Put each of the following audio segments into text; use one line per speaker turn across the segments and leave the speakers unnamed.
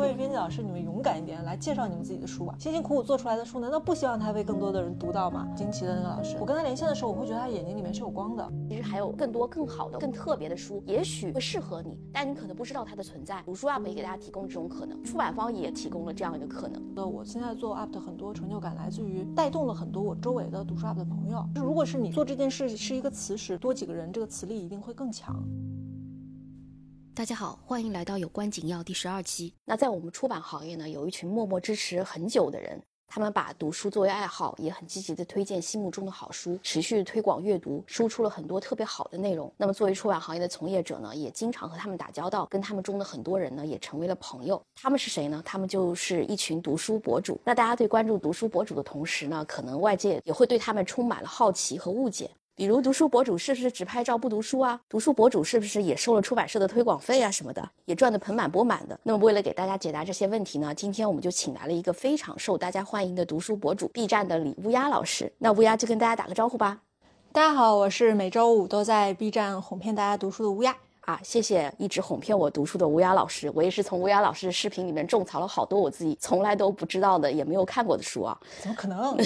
各位编辑老师，你们勇敢一点，来介绍你们自己的书吧。辛辛苦苦做出来的书，难道不希望它被更多的人读到吗？惊奇的那个老师，我跟他连线的时候，我会觉得他眼睛里面是有光的。
其实还有更多更好的、更特别的书，也许会适合你，但你可能不知道它的存在。读书 UP 也给大家提供这种可能，出版方也提供了这样一个可能。
那，我现在做 UP 的很多成就感来自于带动了很多我周围的读书 UP 的朋友。就如果是你做这件事是一个磁石，多几个人，这个磁力一定会更强。
大家好，欢迎来到有关紧要第十二期。那在我们出版行业呢，有一群默默支持很久的人，他们把读书作为爱好，也很积极的推荐心目中的好书，持续推广阅读，输出了很多特别好的内容。那么作为出版行业的从业者呢，也经常和他们打交道，跟他们中的很多人呢，也成为了朋友。他们是谁呢？他们就是一群读书博主。那大家对关注读书博主的同时呢，可能外界也会对他们充满了好奇和误解。比如读书博主是不是只拍照不读书啊？读书博主是不是也收了出版社的推广费啊什么的，也赚得盆满钵满的？那么为了给大家解答这些问题呢，今天我们就请来了一个非常受大家欢迎的读书博主，B 站的李乌鸦老师。那乌鸦就跟大家打个招呼吧。
大家好，我是每周五都在 B 站哄骗大家读书的乌鸦。
啊，谢谢一直哄骗我读书的乌鸦老师，我也是从乌鸦老师的视频里面种草了好多我自己从来都不知道的，也没有看过的书啊。
怎么可能？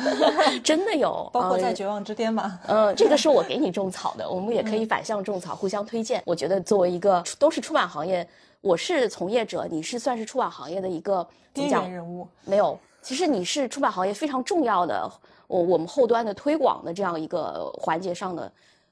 真的有，
包括在绝望之巅吗？
嗯，这个是我给 你种草的，我们也可以反向种草，互相推荐。我觉得作为一个都是出版行业，我是从业者，你是算是出版行业的一个
边缘人物。
没有，其实你是出版行业非常重要的，我我们后端的推广的这样一个环节上的。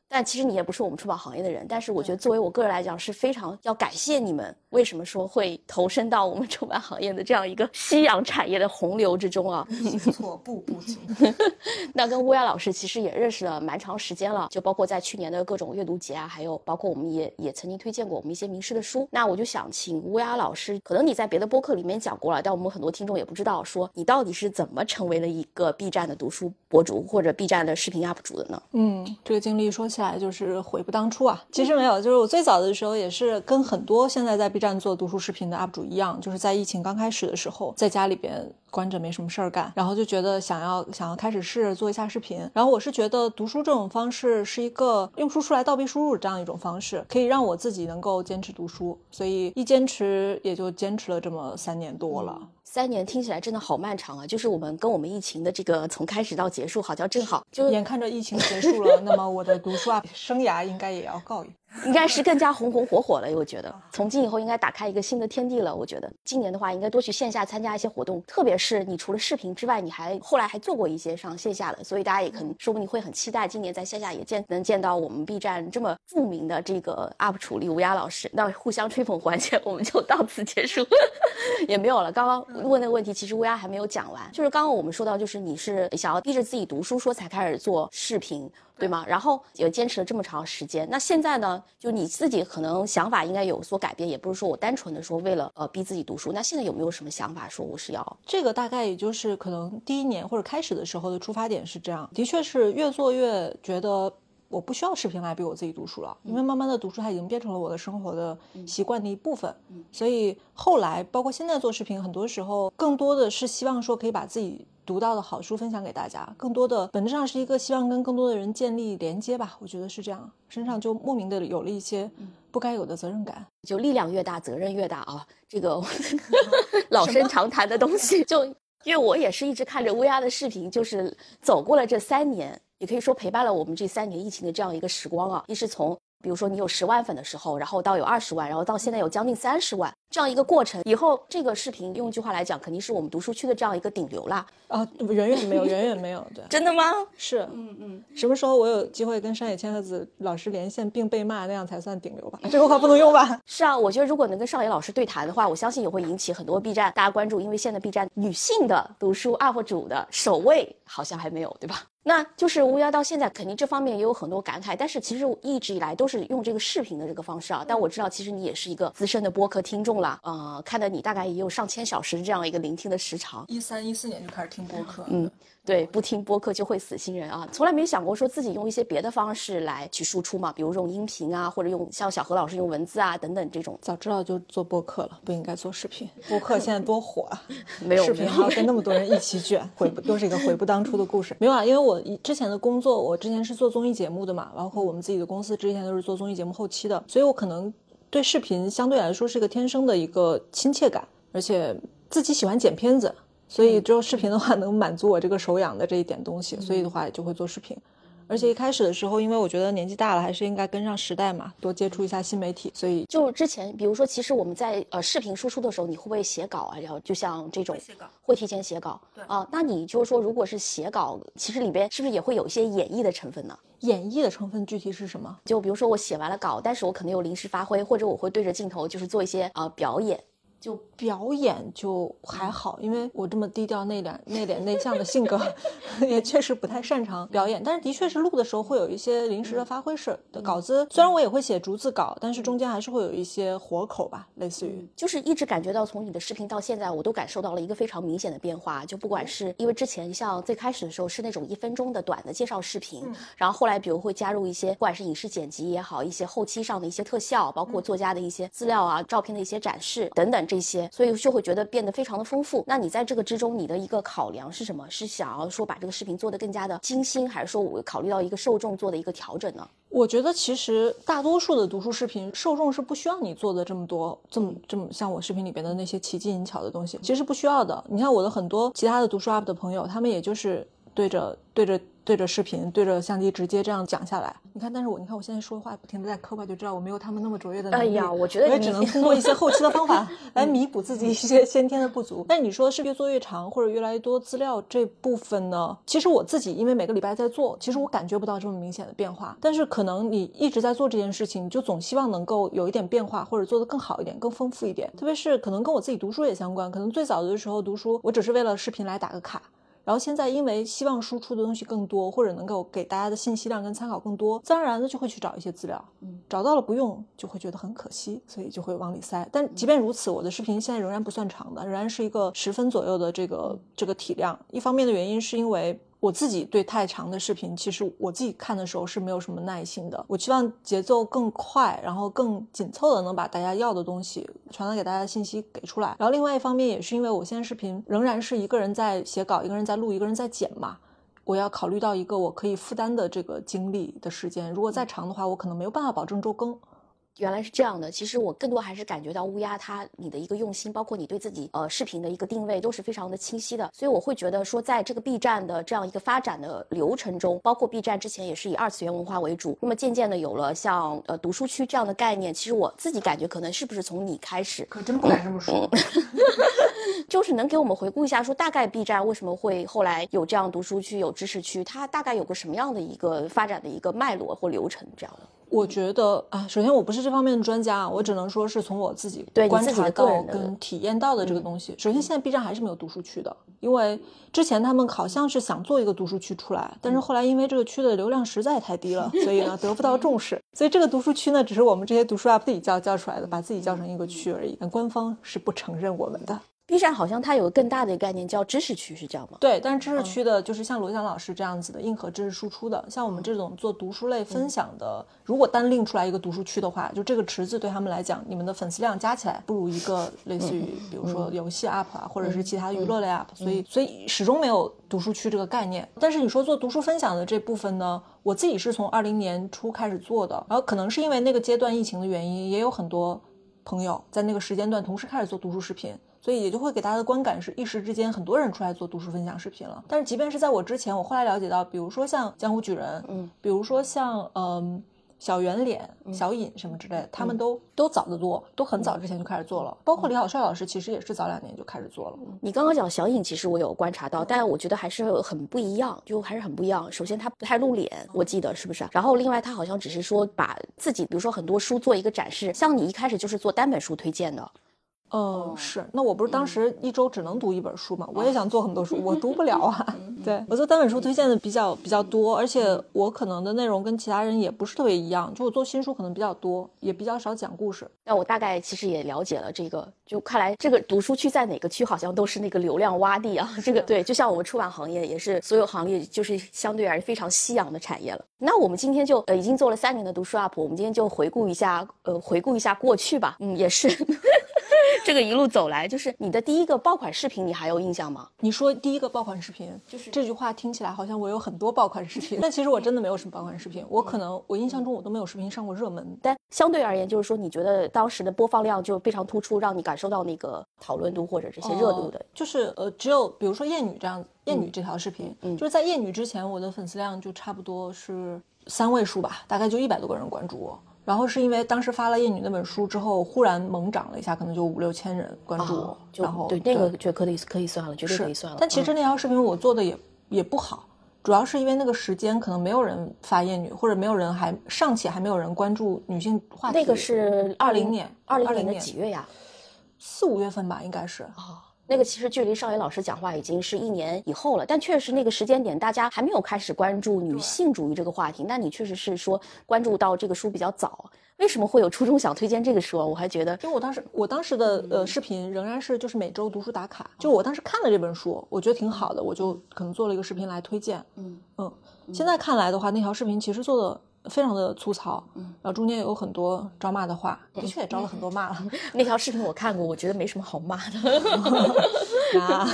但其实你也不是我们出版行业的人，但是我觉得作为我个人来讲是非常要感谢你们。为什么说会投身到我们出版行业的这样一个夕阳产业的洪流之中啊？
错，步步惊。
那跟乌鸦老师其实也认识了蛮长时间了，就包括在去年的各种阅读节啊，还有包括我们也也曾经推荐过我们一些名师的书。那我就想请乌鸦老师，可能你在别的播客里面讲过了，但我们很多听众也不知道，说你到底是怎么成为了一个 B 站的读书博主或者 B 站的视频 UP 主的呢？
嗯，这个经历说起来就是悔不当初啊。其实没有，就是我最早的时候也是跟很多现在在 B 站做读书视频的 UP 主一样，就是在疫情刚开始的时候，在家里边关着没什么事儿干，然后就觉得想要想要开始试着做一下视频。然后我是觉得读书这种方式是一个用书出来倒逼输入这样一种方式，可以让我自己能够坚持读书，所以一坚持也就坚持了这么三年多了。
三年听起来真的好漫长啊！就是我们跟我们疫情的这个从开始到结束，好像正好
就眼看着疫情结束了，那么我的读书啊 生涯应该也要告一。
应该是更加红红火火了，我觉得从今以后应该打开一个新的天地了。我觉得今年的话，应该多去线下参加一些活动，特别是你除了视频之外，你还后来还做过一些上线下的，所以大家也可能说不定会很期待今年在线下也见能见到我们 B 站这么著名的这个 UP 主李乌鸦老师。那互相吹捧环节我们就到此结束，也没有了。刚刚问那个问题，其实乌鸦还没有讲完，就是刚刚我们说到，就是你是想要逼着自己读书，说才开始做视频。对吗？然后也坚持了这么长时间，那现在呢？就你自己可能想法应该有所改变，也不是说我单纯的说为了呃逼自己读书。那现在有没有什么想法说我是要
这个？大概也就是可能第一年或者开始的时候的出发点是这样，的确是越做越觉得我不需要视频来逼我自己读书了，因为慢慢的读书它已经变成了我的生活的习惯的一部分。所以后来包括现在做视频，很多时候更多的是希望说可以把自己。读到的好书分享给大家，更多的本质上是一个希望跟更多的人建立连接吧，我觉得是这样，身上就莫名的有了一些不该有的责任感，
就力量越大，责任越大啊，这个 老生常谈的东西，就因为我也是一直看着乌鸦的视频，就是走过了这三年，也可以说陪伴了我们这三年疫情的这样一个时光啊，一是从。比如说你有十万粉的时候，然后到有二十万，然后到现在有将近三十万这样一个过程，以后这个视频用一句话来讲，肯定是我们读书区的这样一个顶流啦。
啊，远远没有，远远没有，对，
真的吗？
是，嗯嗯。什么时候我有机会跟山野千鹤子老师连线并被骂，那样才算顶流吧？这个话不能用吧？
是啊，我觉得如果能跟上野老师对谈的话，我相信也会引起很多 B 站大家关注，因为现在 B 站女性的读书 UP 主的首位好像还没有，对吧？那就是乌鸦到现在肯定这方面也有很多感慨，但是其实一直以来都是用这个视频的这个方式啊。但我知道其实你也是一个资深的播客听众了，呃，看到你大概也有上千小时这样一个聆听的时长。
一三一四年就开始听播客，
嗯。对，不听播客就会死新人啊！从来没想过说自己用一些别的方式来去输出嘛，比如用音频啊，或者用像小何老师用文字啊等等这种。
早知道就做播客了，不应该做视频。播客现在多火啊！
没有
视频还要跟那么多人一起卷，悔不又是一个悔不当初的故事。没有啊，因为我之前的工作，我之前是做综艺节目的嘛，包括我们自己的公司之前都是做综艺节目后期的，所以我可能对视频相对来说是一个天生的一个亲切感。而且自己喜欢剪片子，所以只有视频的话能满足我这个手痒的这一点东西，所以的话就会做视频。而且一开始的时候，因为我觉得年纪大了，还是应该跟上时代嘛，多接触一下新媒体。所以
就之前，比如说，其实我们在呃视频输出的时候，你会不会写稿啊？然后就像这种会提前写稿。
对
啊，那你就是说，如果是写稿，其实里边是不是也会有一些演绎的成分呢？
演绎的成分具体是什么？
就比如说我写完了稿，但是我可能有临时发挥，或者我会对着镜头就是做一些呃表演。
就表演就还好，因为我这么低调内敛、内敛内向的性格，也确实不太擅长表演。但是的确是录的时候会有一些临时的发挥式的稿子，虽然我也会写逐字稿，但是中间还是会有一些活口吧，类似于
就是一直感觉到从你的视频到现在，我都感受到了一个非常明显的变化。就不管是因为之前像最开始的时候是那种一分钟的短的介绍视频，然后后来比如会加入一些不管是影视剪辑也好，一些后期上的一些特效，包括作家的一些资料啊、照片的一些展示等等这些，所以就会觉得变得非常的丰富。那你在这个之中，你的一个考量是什么？是想要说把这个视频做得更加的精心，还是说我考虑到一个受众做的一个调整呢？
我觉得其实大多数的读书视频受众是不需要你做的这么多，这么这么像我视频里边的那些奇技淫巧的东西，其实不需要的。你看我的很多其他的读书 UP 的朋友，他们也就是对着对着。对着视频，对着相机直接这样讲下来，你看，但是我你看我现在说话不停的在磕巴，就知道我没有他们那么卓越的能力。
哎呀，我觉得
我也只能通过一些后期的方法 来弥补自己一些先天的不足。但你说是越做越长，或者越来越多资料这部分呢？其实我自己因为每个礼拜在做，其实我感觉不到这么明显的变化。但是可能你一直在做这件事情，你就总希望能够有一点变化，或者做得更好一点、更丰富一点。特别是可能跟我自己读书也相关，可能最早的时候读书，我只是为了视频来打个卡。然后现在，因为希望输出的东西更多，或者能够给大家的信息量跟参考更多，自然而然的就会去找一些资料。嗯，找到了不用，就会觉得很可惜，所以就会往里塞。但即便如此，我的视频现在仍然不算长的，仍然是一个十分左右的这个这个体量。一方面的原因是因为。我自己对太长的视频，其实我自己看的时候是没有什么耐心的。我希望节奏更快，然后更紧凑的能把大家要的东西传达给大家的信息给出来。然后另外一方面也是因为我现在视频仍然是一个人在写稿，一个人在录，一个人在剪嘛，我要考虑到一个我可以负担的这个精力的时间。如果再长的话，我可能没有办法保证周更。
原来是这样的，其实我更多还是感觉到乌鸦它你的一个用心，包括你对自己呃视频的一个定位都是非常的清晰的，所以我会觉得说，在这个 B 站的这样一个发展的流程中，包括 B 站之前也是以二次元文化为主，那么渐渐的有了像呃读书区这样的概念，其实我自己感觉可能是不是从你开始，
可真不敢这么说，
就是能给我们回顾一下，说大概 B 站为什么会后来有这样读书区有知识区，它大概有个什么样的一个发展的一个脉络或流程这样的。
我觉得啊，首先我不是这方面的专家，我只能说是从我自己观察到跟体验到的这个东西。首先，现在 B 站还是没有读书区的，因为之前他们好像是想做一个读书区出来，但是后来因为这个区的流量实在太低了，所以呢得不到重视。所以这个读书区呢，只是我们这些读书 UP 自己叫叫出来的，把自己叫成一个区而已。但官方是不承认我们的。
B 站好像它有个更大的概念叫知识区，是这样吗？
对，但是知识区的就是像罗翔老师这样子的硬核知识输出的，像我们这种做读书类分享的，如果单另出来一个读书区的话，就这个池子对他们来讲，你们的粉丝量加起来不如一个类似于比如说游戏 UP 啊，或者是其他娱乐类 UP，所以所以始终没有读书区这个概念。但是你说做读书分享的这部分呢，我自己是从二零年初开始做的，然后可能是因为那个阶段疫情的原因，也有很多朋友在那个时间段同时开始做读书视频。所以也就会给大家的观感是一时之间很多人出来做读书分享视频了。但是即便是在我之前，我后来了解到，比如说像江湖举人，嗯，比如说像嗯小圆脸、小尹什么之类的，他们都都早得多，都很早之前就开始做了。包括李小帅老师，其实也是早两年就开始做了。
你刚刚讲小尹，其实我有观察到，但我觉得还是很不一样，就还是很不一样。首先他不太露脸，我记得是不是？然后另外他好像只是说把自己，比如说很多书做一个展示，像你一开始就是做单本书推荐的。
嗯，是，那我不是当时一周只能读一本书嘛？我也想做很多书，我读不了啊。对我做单本书推荐的比较比较多，而且我可能的内容跟其他人也不是特别一样，就我做新书可能比较多，也比较少讲故事。
那我大概其实也了解了这个，就看来这个读书区在哪个区好像都是那个流量洼地啊。这个对，就像我们出版行业也是所有行业就是相对而言非常夕阳的产业了。那我们今天就呃已经做了三年的读书 UP，我们今天就回顾一下呃回顾一下过去吧。嗯，也是。这个一路走来，就是你的第一个爆款视频，你还有印象吗？
你说第一个爆款视频，
就是
这句话听起来好像我有很多爆款视频，但其实我真的没有什么爆款视频。我可能我印象中我都没有视频上过热门。
但相对而言，就是说你觉得当时的播放量就非常突出，让你感受到那个讨论度或者这些热度的。
就是呃，只有比如说艳女这样，艳女这条视频，就是在艳女之前，我的粉丝量就差不多是三位数吧，大概就一百多个人关注我。然后是因为当时发了《艳女》那本书之后，忽然猛涨了一下，可能就五六千人关注我。然后
对那个就可以可以算了，绝对可以算了。
但其实那条视频我做的也也不好，主要是因为那个时间可能没有人发《艳女》，或者没有人还尚且还没有人关注女性话题。
那个是
二零年，
二零年的几月呀？
四五月份吧，应该是。
哦。那个其实距离少爷老师讲话已经是一年以后了，但确实那个时间点大家还没有开始关注女性主义这个话题。那你确实是说关注到这个书比较早，为什么会有初衷想推荐这个书？我还觉得，
因为我当时我当时的呃视频仍然是就是每周读书打卡，就我当时看了这本书，我觉得挺好的，我就可能做了一个视频来推荐。嗯嗯，现在看来的话，那条视频其实做的。非常的粗糙，嗯，然后中间有很多招骂的话，的确也招了很多骂了。
那条视频我看过，我觉得没什么好骂的。啊，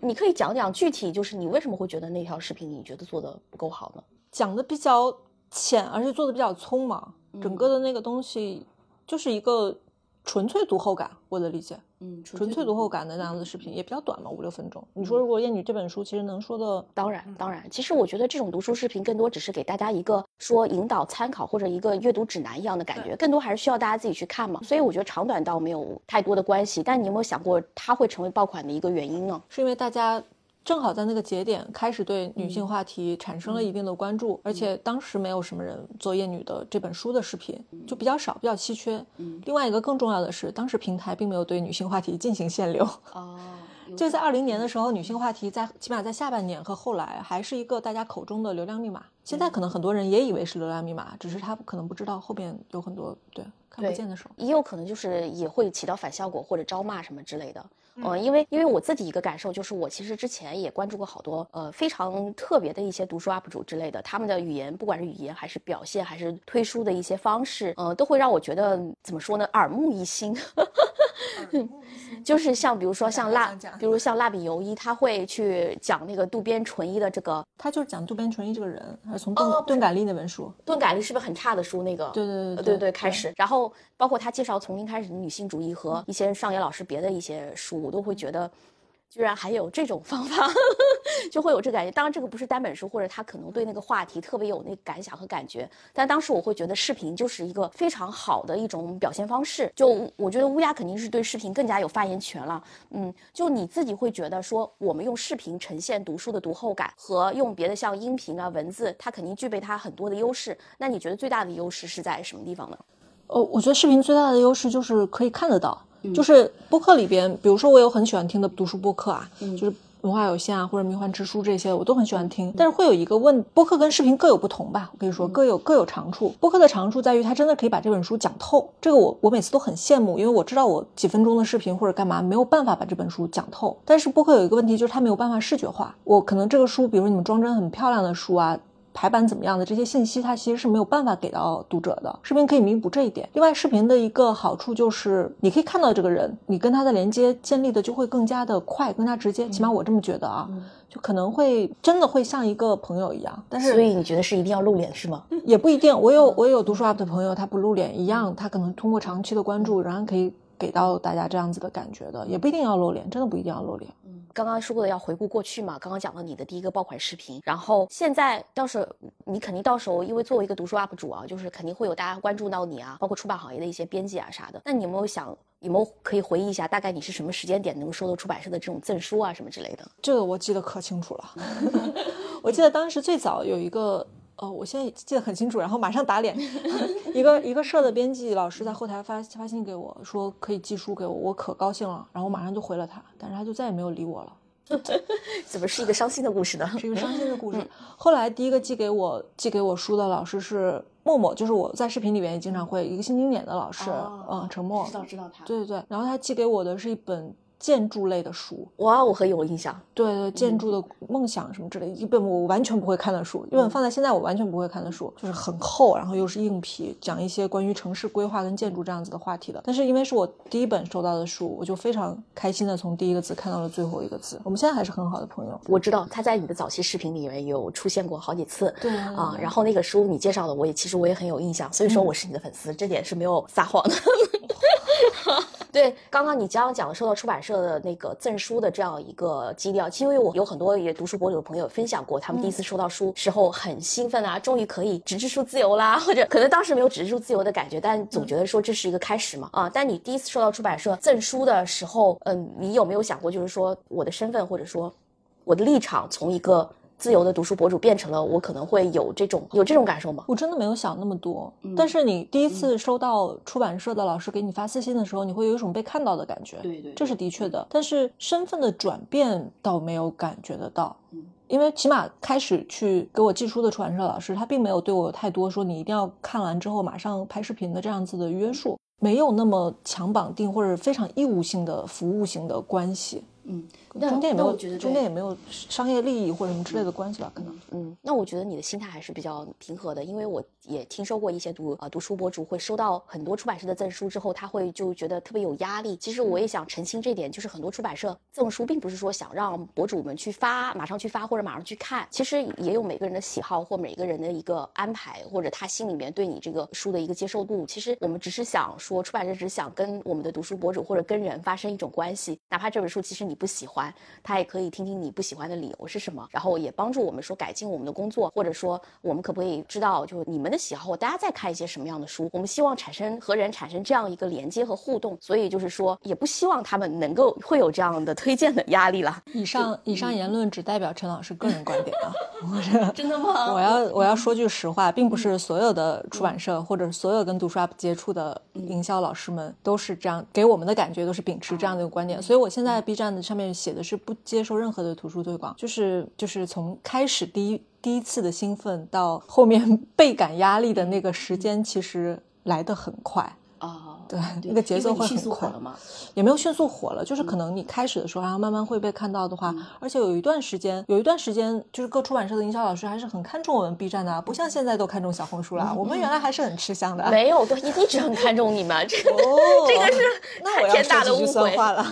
你可以讲讲具体，就是你为什么会觉得那条视频你觉得做的不够好呢？
讲的比较浅，而且做的比较匆忙，整个的那个东西就是一个。纯粹读后感，我的理解，
嗯，
纯粹读后感的那样子视频也比较短嘛，五六分钟。你说如果《艳女》这本书其实能说的，
当然当然，其实我觉得这种读书视频更多只是给大家一个说引导参考或者一个阅读指南一样的感觉，更多还是需要大家自己去看嘛。所以我觉得长短倒没有太多的关系。但你有没有想过它会成为爆款的一个原因呢？
是因为大家。正好在那个节点开始对女性话题产生了一定的关注，而且当时没有什么人做《厌女》的这本书的视频，就比较少，比较稀缺。另外一个更重要的是，当时平台并没有对女性话题进行限流。哦，就在二零年的时候，女性话题在起码在下半年和后来还是一个大家口中的流量密码。现在可能很多人也以为是流量密码，只是他可能不知道后边有很多对看不见的手，
也有可能就是也会起到反效果或者招骂什么之类的。嗯，因为因为我自己一个感受就是，我其实之前也关注过好多呃非常特别的一些读书 UP 主之类的，他们的语言不管是语言还是表现还是推书的一些方式，呃，都会让我觉得怎么说呢，耳 目一新。就是像比如说像蜡，比如像蜡笔游一，他会去讲那个渡边淳一的这个，
他就是讲渡边淳一这个人，还是从钝钝感力那本书，
钝感力是不是很差的书？那个，
对对
对对对开始，然后包括他介绍从零开始的女性主义和一些上野老师别的一些书，我都会觉得。居然还有这种方法，就会有这感觉。当然，这个不是单本书，或者他可能对那个话题特别有那个感想和感觉。但当时我会觉得视频就是一个非常好的一种表现方式。就我觉得乌鸦肯定是对视频更加有发言权了。嗯，就你自己会觉得说，我们用视频呈现读书的读后感，和用别的像音频啊、文字，它肯定具备它很多的优势。那你觉得最大的优势是在什么地方呢？
呃，我觉得视频最大的优势就是可以看得到。就是播客里边，比如说我有很喜欢听的读书播客啊，就是文化有限啊，或者迷幻之书这些，我都很喜欢听。但是会有一个问，播客跟视频各有不同吧？我跟你说，各有各有长处。播客的长处在于它真的可以把这本书讲透，这个我我每次都很羡慕，因为我知道我几分钟的视频或者干嘛没有办法把这本书讲透。但是播客有一个问题，就是它没有办法视觉化。我可能这个书，比如你们装帧很漂亮的书啊。排版怎么样的这些信息，它其实是没有办法给到读者的。视频可以弥补这一点。另外，视频的一个好处就是你可以看到这个人，你跟他的连接建立的就会更加的快，更加直接。起码我这么觉得啊，就可能会真的会像一个朋友一样。但是，
所以你觉得是一定要露脸是吗？
也不一定。我有我有读书 UP 的朋友，他不露脸一样，他可能通过长期的关注，仍然可以给到大家这样子的感觉的。也不一定要露脸，真的不一定要露脸。
刚刚说过的要回顾过去嘛，刚刚讲到你的第一个爆款视频，然后现在到时候你肯定到时候，因为作为一个读书 UP 主啊，就是肯定会有大家关注到你啊，包括出版行业的一些编辑啊啥的。那你有没有想，有没有可以回忆一下，大概你是什么时间点能够收到出版社的这种赠书啊什么之类的？
这个我记得可清楚了，我记得当时最早有一个，呃，我现在记得很清楚，然后马上打脸，一个一个社的编辑老师在后台发发信给我说可以寄书给我，我可高兴了，然后我马上就回了他，但是他就再也没有理我了。
怎么是一个伤心的故事呢？
是一个伤心的故事。后来第一个寄给我寄给我书的老师是默默，就是我在视频里面也经常会一个新经典的老师，嗯，陈默，
知道知道他。
对对对，然后他寄给我的是一本建筑类的书。
哇，我很有印象。
对对，建筑的梦想什么之类，一本我完全不会看的书，一本放在现在我完全不会看的书，就是很厚，然后又是硬皮，讲一些关于城市规划跟建筑这样子的话题的。但是因为是我第一本收到的书，我就非常开心的从第一个字看到了最后一个字。我们现在还是很好的朋友。
我知道他在你的早期视频里面有出现过好几次。
对
啊，然后那个书你介绍的，我也其实我也很有印象，所以说我是你的粉丝，这点是没有撒谎的。对，刚刚你刚刚讲的收到出版社的那个赠书的这样一个基调，其实因为我有很多也读书博主的朋友分享过，他们第一次收到书时候很兴奋啊，终于可以纸质书自由啦，或者可能当时没有纸质书自由的感觉，但总觉得说这是一个开始嘛啊。但你第一次收到出版社赠书的时候，嗯，你有没有想过，就是说我的身份或者说我的立场从一个自由的读书博主变成了我可能会有这种有这种感受吗？
我真的没有想那么多，但是你第一次收到出版社的老师给你发私信的时候，你会有一种被看到的感觉，
对对
这是的确的。但是身份的转变倒没有感觉得到，因为起码开始去给我寄书的出版社老师，他并没有对我有太多说你一定要看完之后马上拍视频的这样子的约束，没有那么强绑定或者非常义务性的服务性的关系。
嗯，
中间也没有，
觉得
中间也没有商业利益或者什么之类的关系吧？可能。
嗯，那我觉得你的心态还是比较平和的，因为我也听说过一些读呃读书博主会收到很多出版社的赠书之后，他会就觉得特别有压力。其实我也想澄清这点，就是很多出版社赠书并不是说想让博主们去发，马上去发或者马上去看，其实也有每个人的喜好或每个人的一个安排，或者他心里面对你这个书的一个接受度。其实我们只是想说，出版社只是想跟我们的读书博主或者跟人发生一种关系，哪怕这本书其实你不喜欢，他也可以听听你不喜欢的理由是什么，然后也帮助我们说改进我们的工作，或者说我们可不可以知道就你们的喜好，大家在看一些什么样的书，我们希望产生和人产生这样一个连接和互动，所以就是说也不希望他们能够会有这样的推荐的压力了。
以上以上言论只代表陈老师个人观点啊，我 是
真的吗？
我要我要说句实话，并不是所有的出版社或者所有跟读书 app 接触的营销老师们都是这样，给我们的感觉都是秉持这样的一个观点。所以我现在 B 站的上面写写的是不接受任何的图书推广，就是就是从开始第一第一次的兴奋到后面 倍感压力的那个时间，其实来得很快。
啊，
对，那个节奏会
迅
很快
速火了吗？
也没有迅速火了，就是可能你开始的时候，然后慢慢会被看到的话，而且有一段时间，有一段时间，就是各出版社的营销老师还是很看重我们 B 站的啊，不像现在都看重小红书了，我们原来还是很吃香的。
没有，都，一直很看重你们，这这个是
那我要
天大的误会。
话了。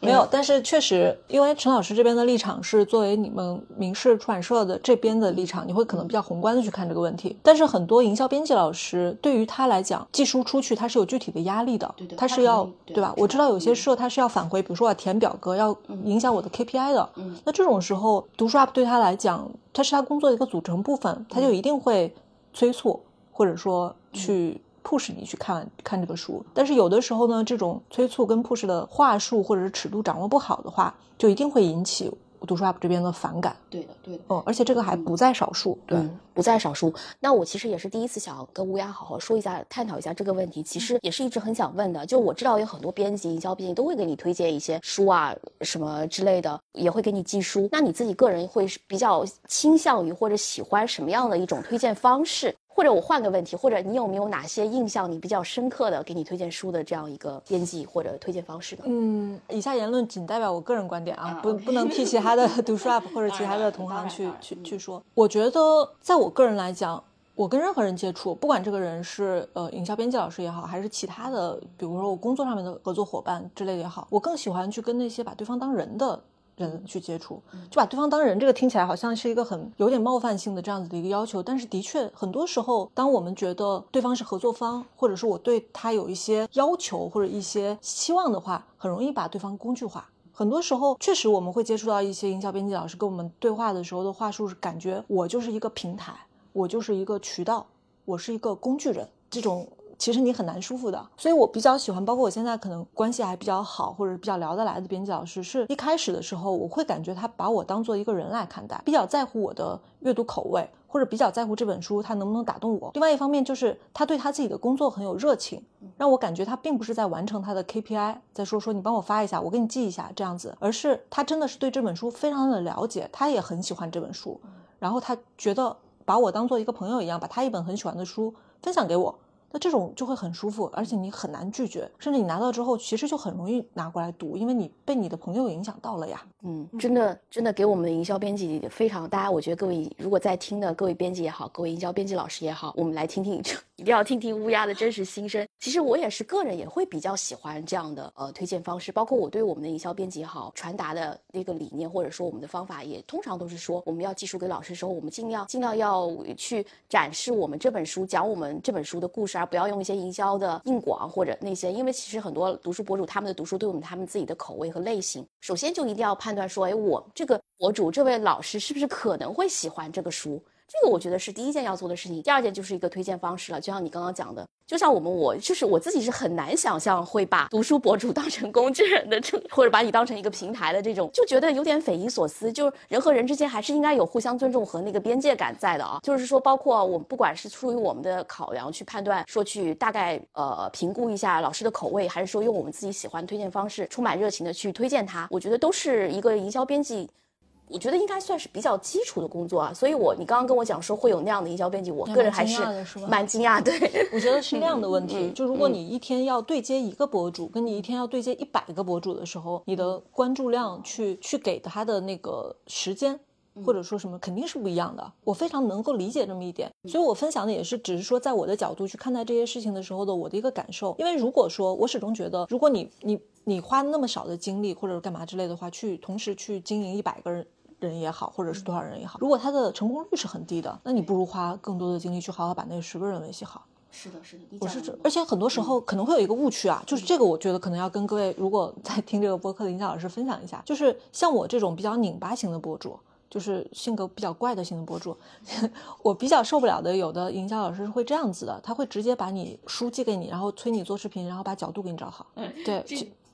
没有，但是确实，因为陈老师这边的立场是作为你们明世出版社的这边的立场，你会可能比较宏观的去看这个问题。但是很多营销编辑老师对于他来讲，寄书出去他是有具体的压力的，
对对
他是要
对
对吧？
我知道
有些社他是要返回，比如说我要填表格，要影响我的 KPI 的。
嗯
那这种时候，读书 app 对他来讲，它是他工作的一个组成部分，他就一定会催促，或者说去 push 你去看看这个书。但是有的时候呢，这种催促跟 push 的话术或者是尺度掌握不好的话，就一定会引起读书 app 这边的反感。
对的，对的。
嗯，而且这个还不在少数。对，
嗯，不在少数。那我其实也是第一次想跟乌鸦好好说一下，探讨一下这个问题。其实也是一直很想问的。就我知道有很多编辑、营销编辑都会给你推荐一些书啊，什么之类的，也会给你寄书。那你自己个人会是比较倾向于或者喜欢什么样的一种推荐方式？或者我换个问题，或者你有没有哪些印象你比较深刻的给你推荐书的这样一个编辑或者推荐方式呢？
嗯，以下言论仅代表我个人观点啊，
啊
不不能替其他的读书 app 或者其他的同行去去去说。我觉得，在我个人来讲，我跟任何人接触，不管这个人是呃营销编辑老师也好，还是其他的，比如说我工作上面的合作伙伴之类的也好，我更喜欢去跟那些把对方当人的。人去接触，就把对方当人，这个听起来好像是一个很有点冒犯性的这样子的一个要求，但是的确，很多时候，当我们觉得对方是合作方，或者是我对他有一些要求或者一些期望的话，很容易把对方工具化。很多时候，确实我们会接触到一些营销编辑老师跟我们对话的时候的话术是感觉我就是一个平台，我就是一个渠道，我是一个工具人，这种其实你很难舒服的。所以我比较喜欢，包括我现在可能关系还比较好或者比较聊得来的编辑老师，是一开始的时候我会感觉他把我当做一个人来看待，比较在乎我的阅读口味。或者比较在乎这本书它能不能打动我。另外一方面就是他对他自己的工作很有热情，让我感觉他并不是在完成他的 KPI，在说说你帮我发一下，我给你记一下这样子，而是他真的是对这本书非常的了解，他也很喜欢这本书，然后他觉得把我当做一个朋友一样，把他一本很喜欢的书分享给我。那这种就会很舒服，而且你很难拒绝，甚至你拿到之后，其实就很容易拿过来读，因为你被你的朋友影响到了呀。
嗯，真的真的给我们的营销编辑非常，大家我觉得各位如果在听的各位编辑也好，各位营销编辑老师也好，我们来听听，一定要听听乌鸦的真实心声。其实我也是个人也会比较喜欢这样的呃推荐方式，包括我对我们的营销编辑也好传达的那个理念或者说我们的方法，也通常都是说我们要寄书给老师的时候，我们尽量尽量要去展示我们这本书，讲我们这本书的故事，不要用一些营销的硬广或者那些，因为其实很多读书博主他们的读书都有他们自己的口味和类型，首先就一定要判断说，哎，我这个博主这位老师是不是可能会喜欢这个书。这个我觉得是第一件要做的事情，第二件就是一个推荐方式了。就像你刚刚讲的，就像我们我就是我自己是很难想象会把读书博主 当成工具人的这，或者把你当成一个平台的这种，就觉得有点匪夷所思。就是人和人之间还是应该有互相尊重和那个边界感在的啊。就是说，包括我们不管是出于我们的考量去判断，说去大概呃评估一下老师的口味，还是说用我们自己喜欢推荐方式，充满热情的去推荐他，我觉得都是一个营销编辑。我觉得应该算是比较基础的工作啊，所以我你刚刚跟我讲说会有那样的营销编辑，我个人还是蛮惊讶。对，
我觉得是量的问题。就如果你一天要对接一个博主，跟你一天要对接一百个博主的时候，你的关注量去去给他的那个时间，或者说什么肯定是不一样的。我非常能够理解这么一点，所以我分享的也是只是说在我的角度去看待这些事情的时候的我的一个感受。因为如果说我始终觉得，如果你你你花那么少的精力或者干嘛之类的话，去同时去经营一百个人。人也好，或者是多少人也好，如果他的成功率是很低的，那你不如花更多的精力去好好把那十个人维系好。
是的，是的，
我是这，而且很多时候可能会有一个误区啊，就是这个，我觉得可能要跟各位如果在听这个播客的营销老师分享一下，就是像我这种比较拧巴型的博主，就是性格比较怪的型的博主，我比较受不了的，有的营销老师是会这样子的，他会直接把你书寄给你，然后催你做视频，然后把角度给你找好。嗯，对。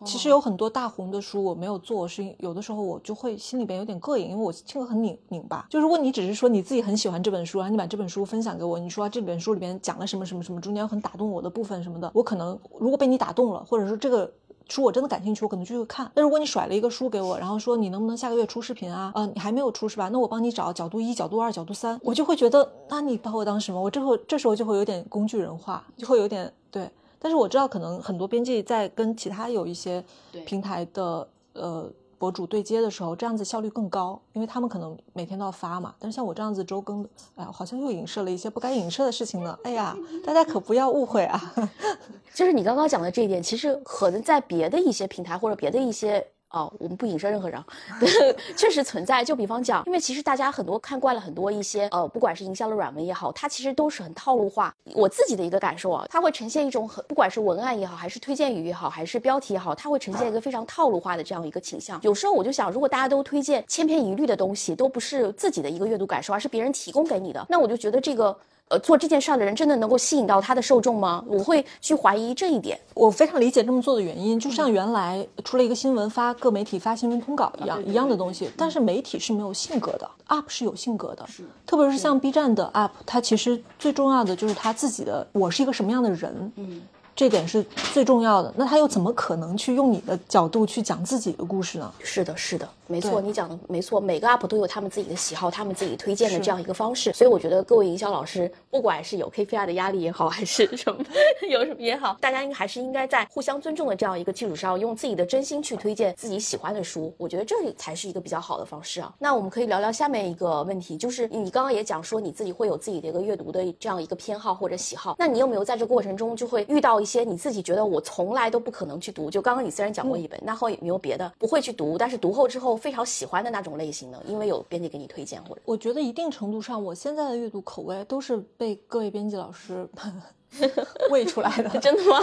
其实有很多大红的书我没有做，是有的时候我就会心里边有点膈应，因为我性格很拧拧巴。就如果你只是说你自己很喜欢这本书，然后你把这本书分享给我，你说这本书里边讲了什么什么什么，中间有很打动我的部分什么的，我可能如果被你打动了，或者说这个书我真的感兴趣，我可能就会看。那如果你甩了一个书给我，然后说你能不能下个月出视频啊？呃，你还没有出是吧？那我帮你找角度一、角度二、角度三，我就会觉得，那你把我当什么？我这会这时候就会有点工具人化，就会有点对。但是我知道，可能很多编辑在跟其他有一些平台的呃博主对接的时候，这样子效率更高，因为他们可能每天都要发嘛。但是像我这样子周更，哎呀，好像又影射了一些不该影射的事情呢。哎呀，大家可不要误会啊！
就是你刚刚讲的这一点，其实可能在别的一些平台或者别的一些。哦，我们不影射任何人，确实存在。就比方讲，因为其实大家很多看惯了很多一些呃，不管是营销的软文也好，它其实都是很套路化。我自己的一个感受啊，它会呈现一种很，不管是文案也好，还是推荐语也好，还是标题也好，它会呈现一个非常套路化的这样一个倾向。有时候我就想，如果大家都推荐千篇一律的东西，都不是自己的一个阅读感受，而是别人提供给你的，那我就觉得这个。呃，做这件事儿的人真的能够吸引到他的受众吗？我会去怀疑这一点。
我非常理解这么做的原因，就像原来出了一个新闻，发各媒体发新闻通稿一样，一样的东西。但是媒体是没有性格的，UP 是有性格的，特别是像 B 站的 UP，它其实最重要的就是他自己的，我是一个什么样的人。嗯。这点是最重要的。那他又怎么可能去用你的角度去讲自己的故事呢？
是的，是的，没错，你讲的没错。每个 UP 都有他们自己的喜好，他们自己推荐的这样一个方式。所以我觉得各位营销老师，不管是有 KPI 的压力也好，还是什么 有什么也好，大家应该还是应该在互相尊重的这样一个基础上，用自己的真心去推荐自己喜欢的书。我觉得这里才是一个比较好的方式啊。那我们可以聊聊下面一个问题，就是你刚刚也讲说你自己会有自己的一个阅读的这样一个偏好或者喜好，那你有没有在这过程中就会遇到一些你自己觉得？我从来都不可能去读。就刚刚你虽然讲过一本，那后有没有别的不会去读，但是读后之后非常喜欢的那种类型呢？因为有编辑给你推荐，或者
我觉得一定程度上，我现在的阅读口味都是被各位编辑老师。喂出来的，
真的吗？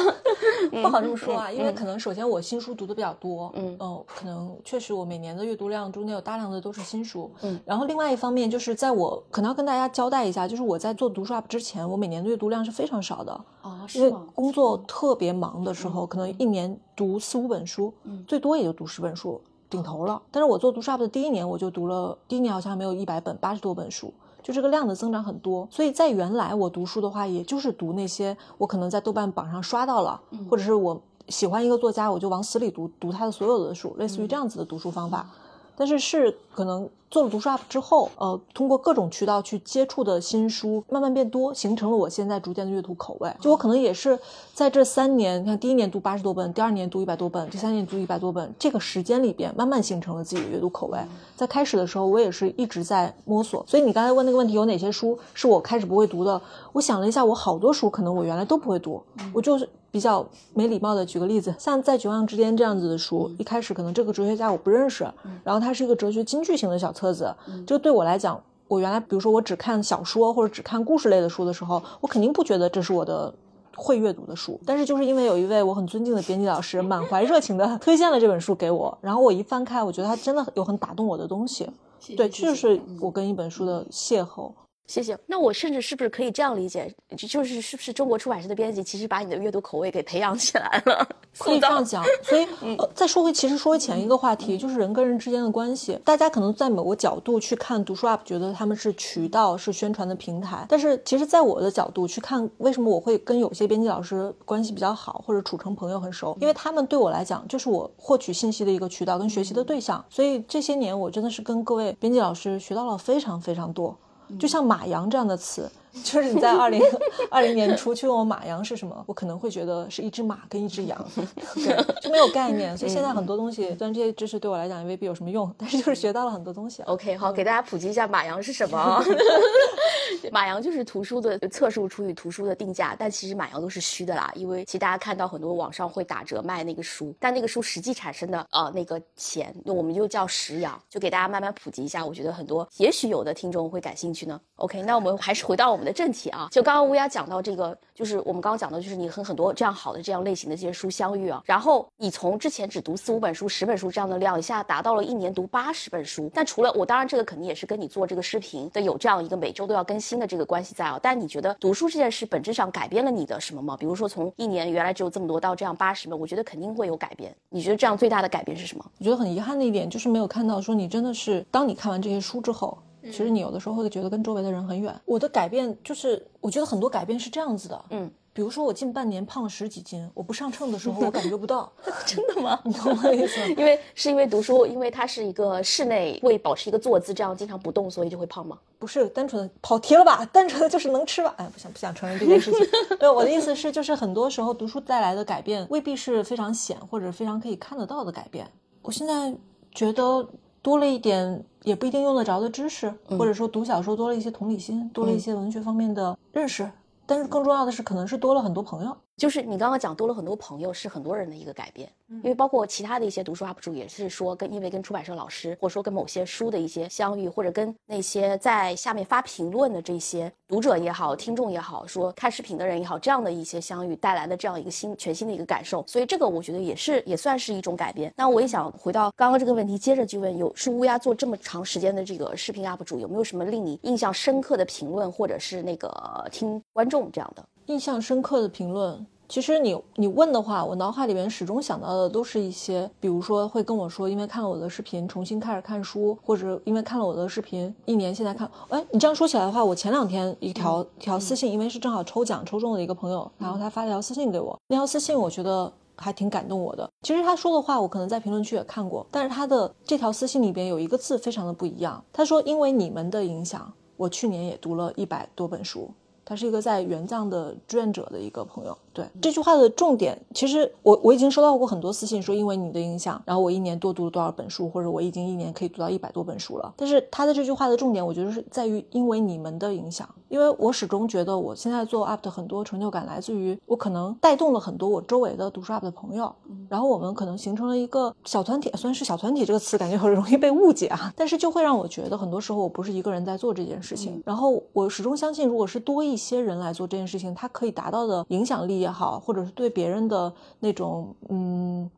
不好这么说啊，因为可能首先我新书读的比较多，嗯嗯，可能确实我每年的阅读量中间有大量的都是新书，嗯，然后另外一方面就是在我可能要跟大家交代一下，就是我在做读书 UP 之前，我每年的阅读量是非常少的
啊，
因为工作特别忙的时候，可能一年读四五本书，嗯，最多也就读十本书顶头了。但是我做读书 UP 的第一年，我就读了，第一年好像没有一百本，八十多本书。就这个量的增长很多，所以在原来我读书的话，也就是读那些我可能在豆瓣榜上刷到了，或者是我喜欢一个作家，我就往死里读读他的所有的书，类似于这样子的读书方法。但是是可能做了读书 UP 之后，呃，通过各种渠道去接触的新书慢慢变多，形成了我现在逐渐的阅读口味。就我可能也是在这三年，你看第一年读八十多本，第二年读一百多本，第三年读一百多本，这个时间里边慢慢形成了自己的阅读口味。在开始的时候，我也是一直在摸索。所以你刚才问那个问题，有哪些书是我开始不会读的？我想了一下，我好多书可能我原来都不会读，我就是比较没礼貌的举个例子，像在绝望之巅这样子的书，一开始可能这个哲学家我不认识，然后它是一个哲学金句型的小册子，就对我来讲，我原来比如说我只看小说或者只看故事类的书的时候，我肯定不觉得这是我的。会阅读的书，但是就是因为有一位我很尊敬的编辑老师，满怀热情的 推荐了这本书给我，然后我一翻开，我觉得它真的有很打动我的东西。对，这就是我跟一本书的邂逅。
谢谢。那我甚至是不是可以这样理解，就是是不是中国出版社的编辑其实把你的阅读口味给培养起来了？
可以这样讲。所以，呃，再说回，其实说回前一个话题，就是人跟人之间的关系。大家可能在某个角度去看读书 UP，觉得他们是渠道，是宣传的平台。但是，其实在我的角度去看，为什么我会跟有些编辑老师关系比较好，或者处成朋友很熟？因为他们对我来讲，就是我获取信息的一个渠道跟学习的对象。所以这些年，我真的是跟各位编辑老师学到了非常非常多。就像马洋这样的词。就是你在二零二零年初去问我马羊是什么，我可能会觉得是一只马跟一只羊，对，就没有概念。所以现在很多东西，虽然这些知识对我来讲也未必有什么用，但是就是学到了很多东西。
OK，好，给大家普及一下马羊是什么。马羊就是图书的册数除以图书的定价，但其实马羊都是虚的啦，因为其实大家看到很多网上会打折卖那个书，但那个书实际产生的呃那个钱，那我们就叫实羊，就给大家慢慢普及一下。我觉得很多也许有的听众会感兴趣呢。OK，那我们还是回到我们。的正题啊，就刚刚乌鸦讲到这个，就是我们刚刚讲的，就是你和很多这样好的这样类型的这些书相遇啊，然后你从之前只读四五本书、十本书这样的量，一下达到了一年读八十本书。但除了我，当然这个肯定也是跟你做这个视频的有这样一个每周都要更新的这个关系在啊。但你觉得读书这件事本质上改变了你的什么吗？比如说从一年原来只有这么多到这样八十本，我觉得肯定会有改变。你觉得这样最大的改变是什么？
我觉得很遗憾的一点就是没有看到说你真的是当你看完这些书之后。其实你有的时候会觉得跟周围的人很远。我的改变就是，我觉得很多改变是这样子的，嗯，比如说我近半年胖了十几斤，我不上秤的时候我感觉不到，
真的吗？
你懂我意思吗？
因为是因为读书，因为它是一个室内会保持一个坐姿，这样经常不动，所以就会胖吗？
不是，单纯的跑题了吧？单纯的就是能吃吧？哎，不想不想承认这件事情。对，我的意思是，就是很多时候读书带来的改变未必是非常显或者非常可以看得到的改变。我现在觉得。多了一点也不一定用得着的知识，或者说读小说多了一些同理心，多了一些文学方面的认识。但是更重要的是，可能是多了很多朋友。
就是你刚刚讲多了很多朋友，是很多人的一个改变。因为包括其他的一些读书 UP 主也是说，跟因为跟出版社老师，或者说跟某些书的一些相遇，或者跟那些在下面发评论的这些读者也好、听众也好，说看视频的人也好，这样的一些相遇带来的这样一个新全新的一个感受。所以这个我觉得也是也算是一种改变。那我也想回到刚刚这个问题，接着去问：有是乌鸦做这么长时间的这个视频 UP 主，有没有什么令你印象深刻的评论，或者是那个听观众这样的
印象深刻的评论？其实你你问的话，我脑海里面始终想到的都是一些，比如说会跟我说，因为看了我的视频重新开始看书，或者因为看了我的视频一年现在看，哎，你这样说起来的话，我前两天一条条私信，因为是正好抽奖抽中了一个朋友，然后他发了条私信给我，那条私信我觉得还挺感动我的。其实他说的话我可能在评论区也看过，但是他的这条私信里边有一个字非常的不一样，他说因为你们的影响，我去年也读了一百多本书。他是一个在援藏的志愿者的一个朋友。对。这句话的重点，其实我我已经收到过很多私信，说因为你的影响，然后我一年多读了多少本书，或者我已经一年可以读到一百多本书了。但是他的这句话的重点，我觉得是在于因为你们的影响，因为我始终觉得我现在做 UP 的很多成就感来自于我可能带动了很多我周围的读书 UP 的朋友，然后我们可能形成了一个小团体，虽然是小团体这个词感觉很容易被误解啊，但是就会让我觉得很多时候我不是一个人在做这件事情。然后我始终相信，如果是多一些人来做这件事情，它可以达到的影响力也好，或者是对。别人的那种，嗯，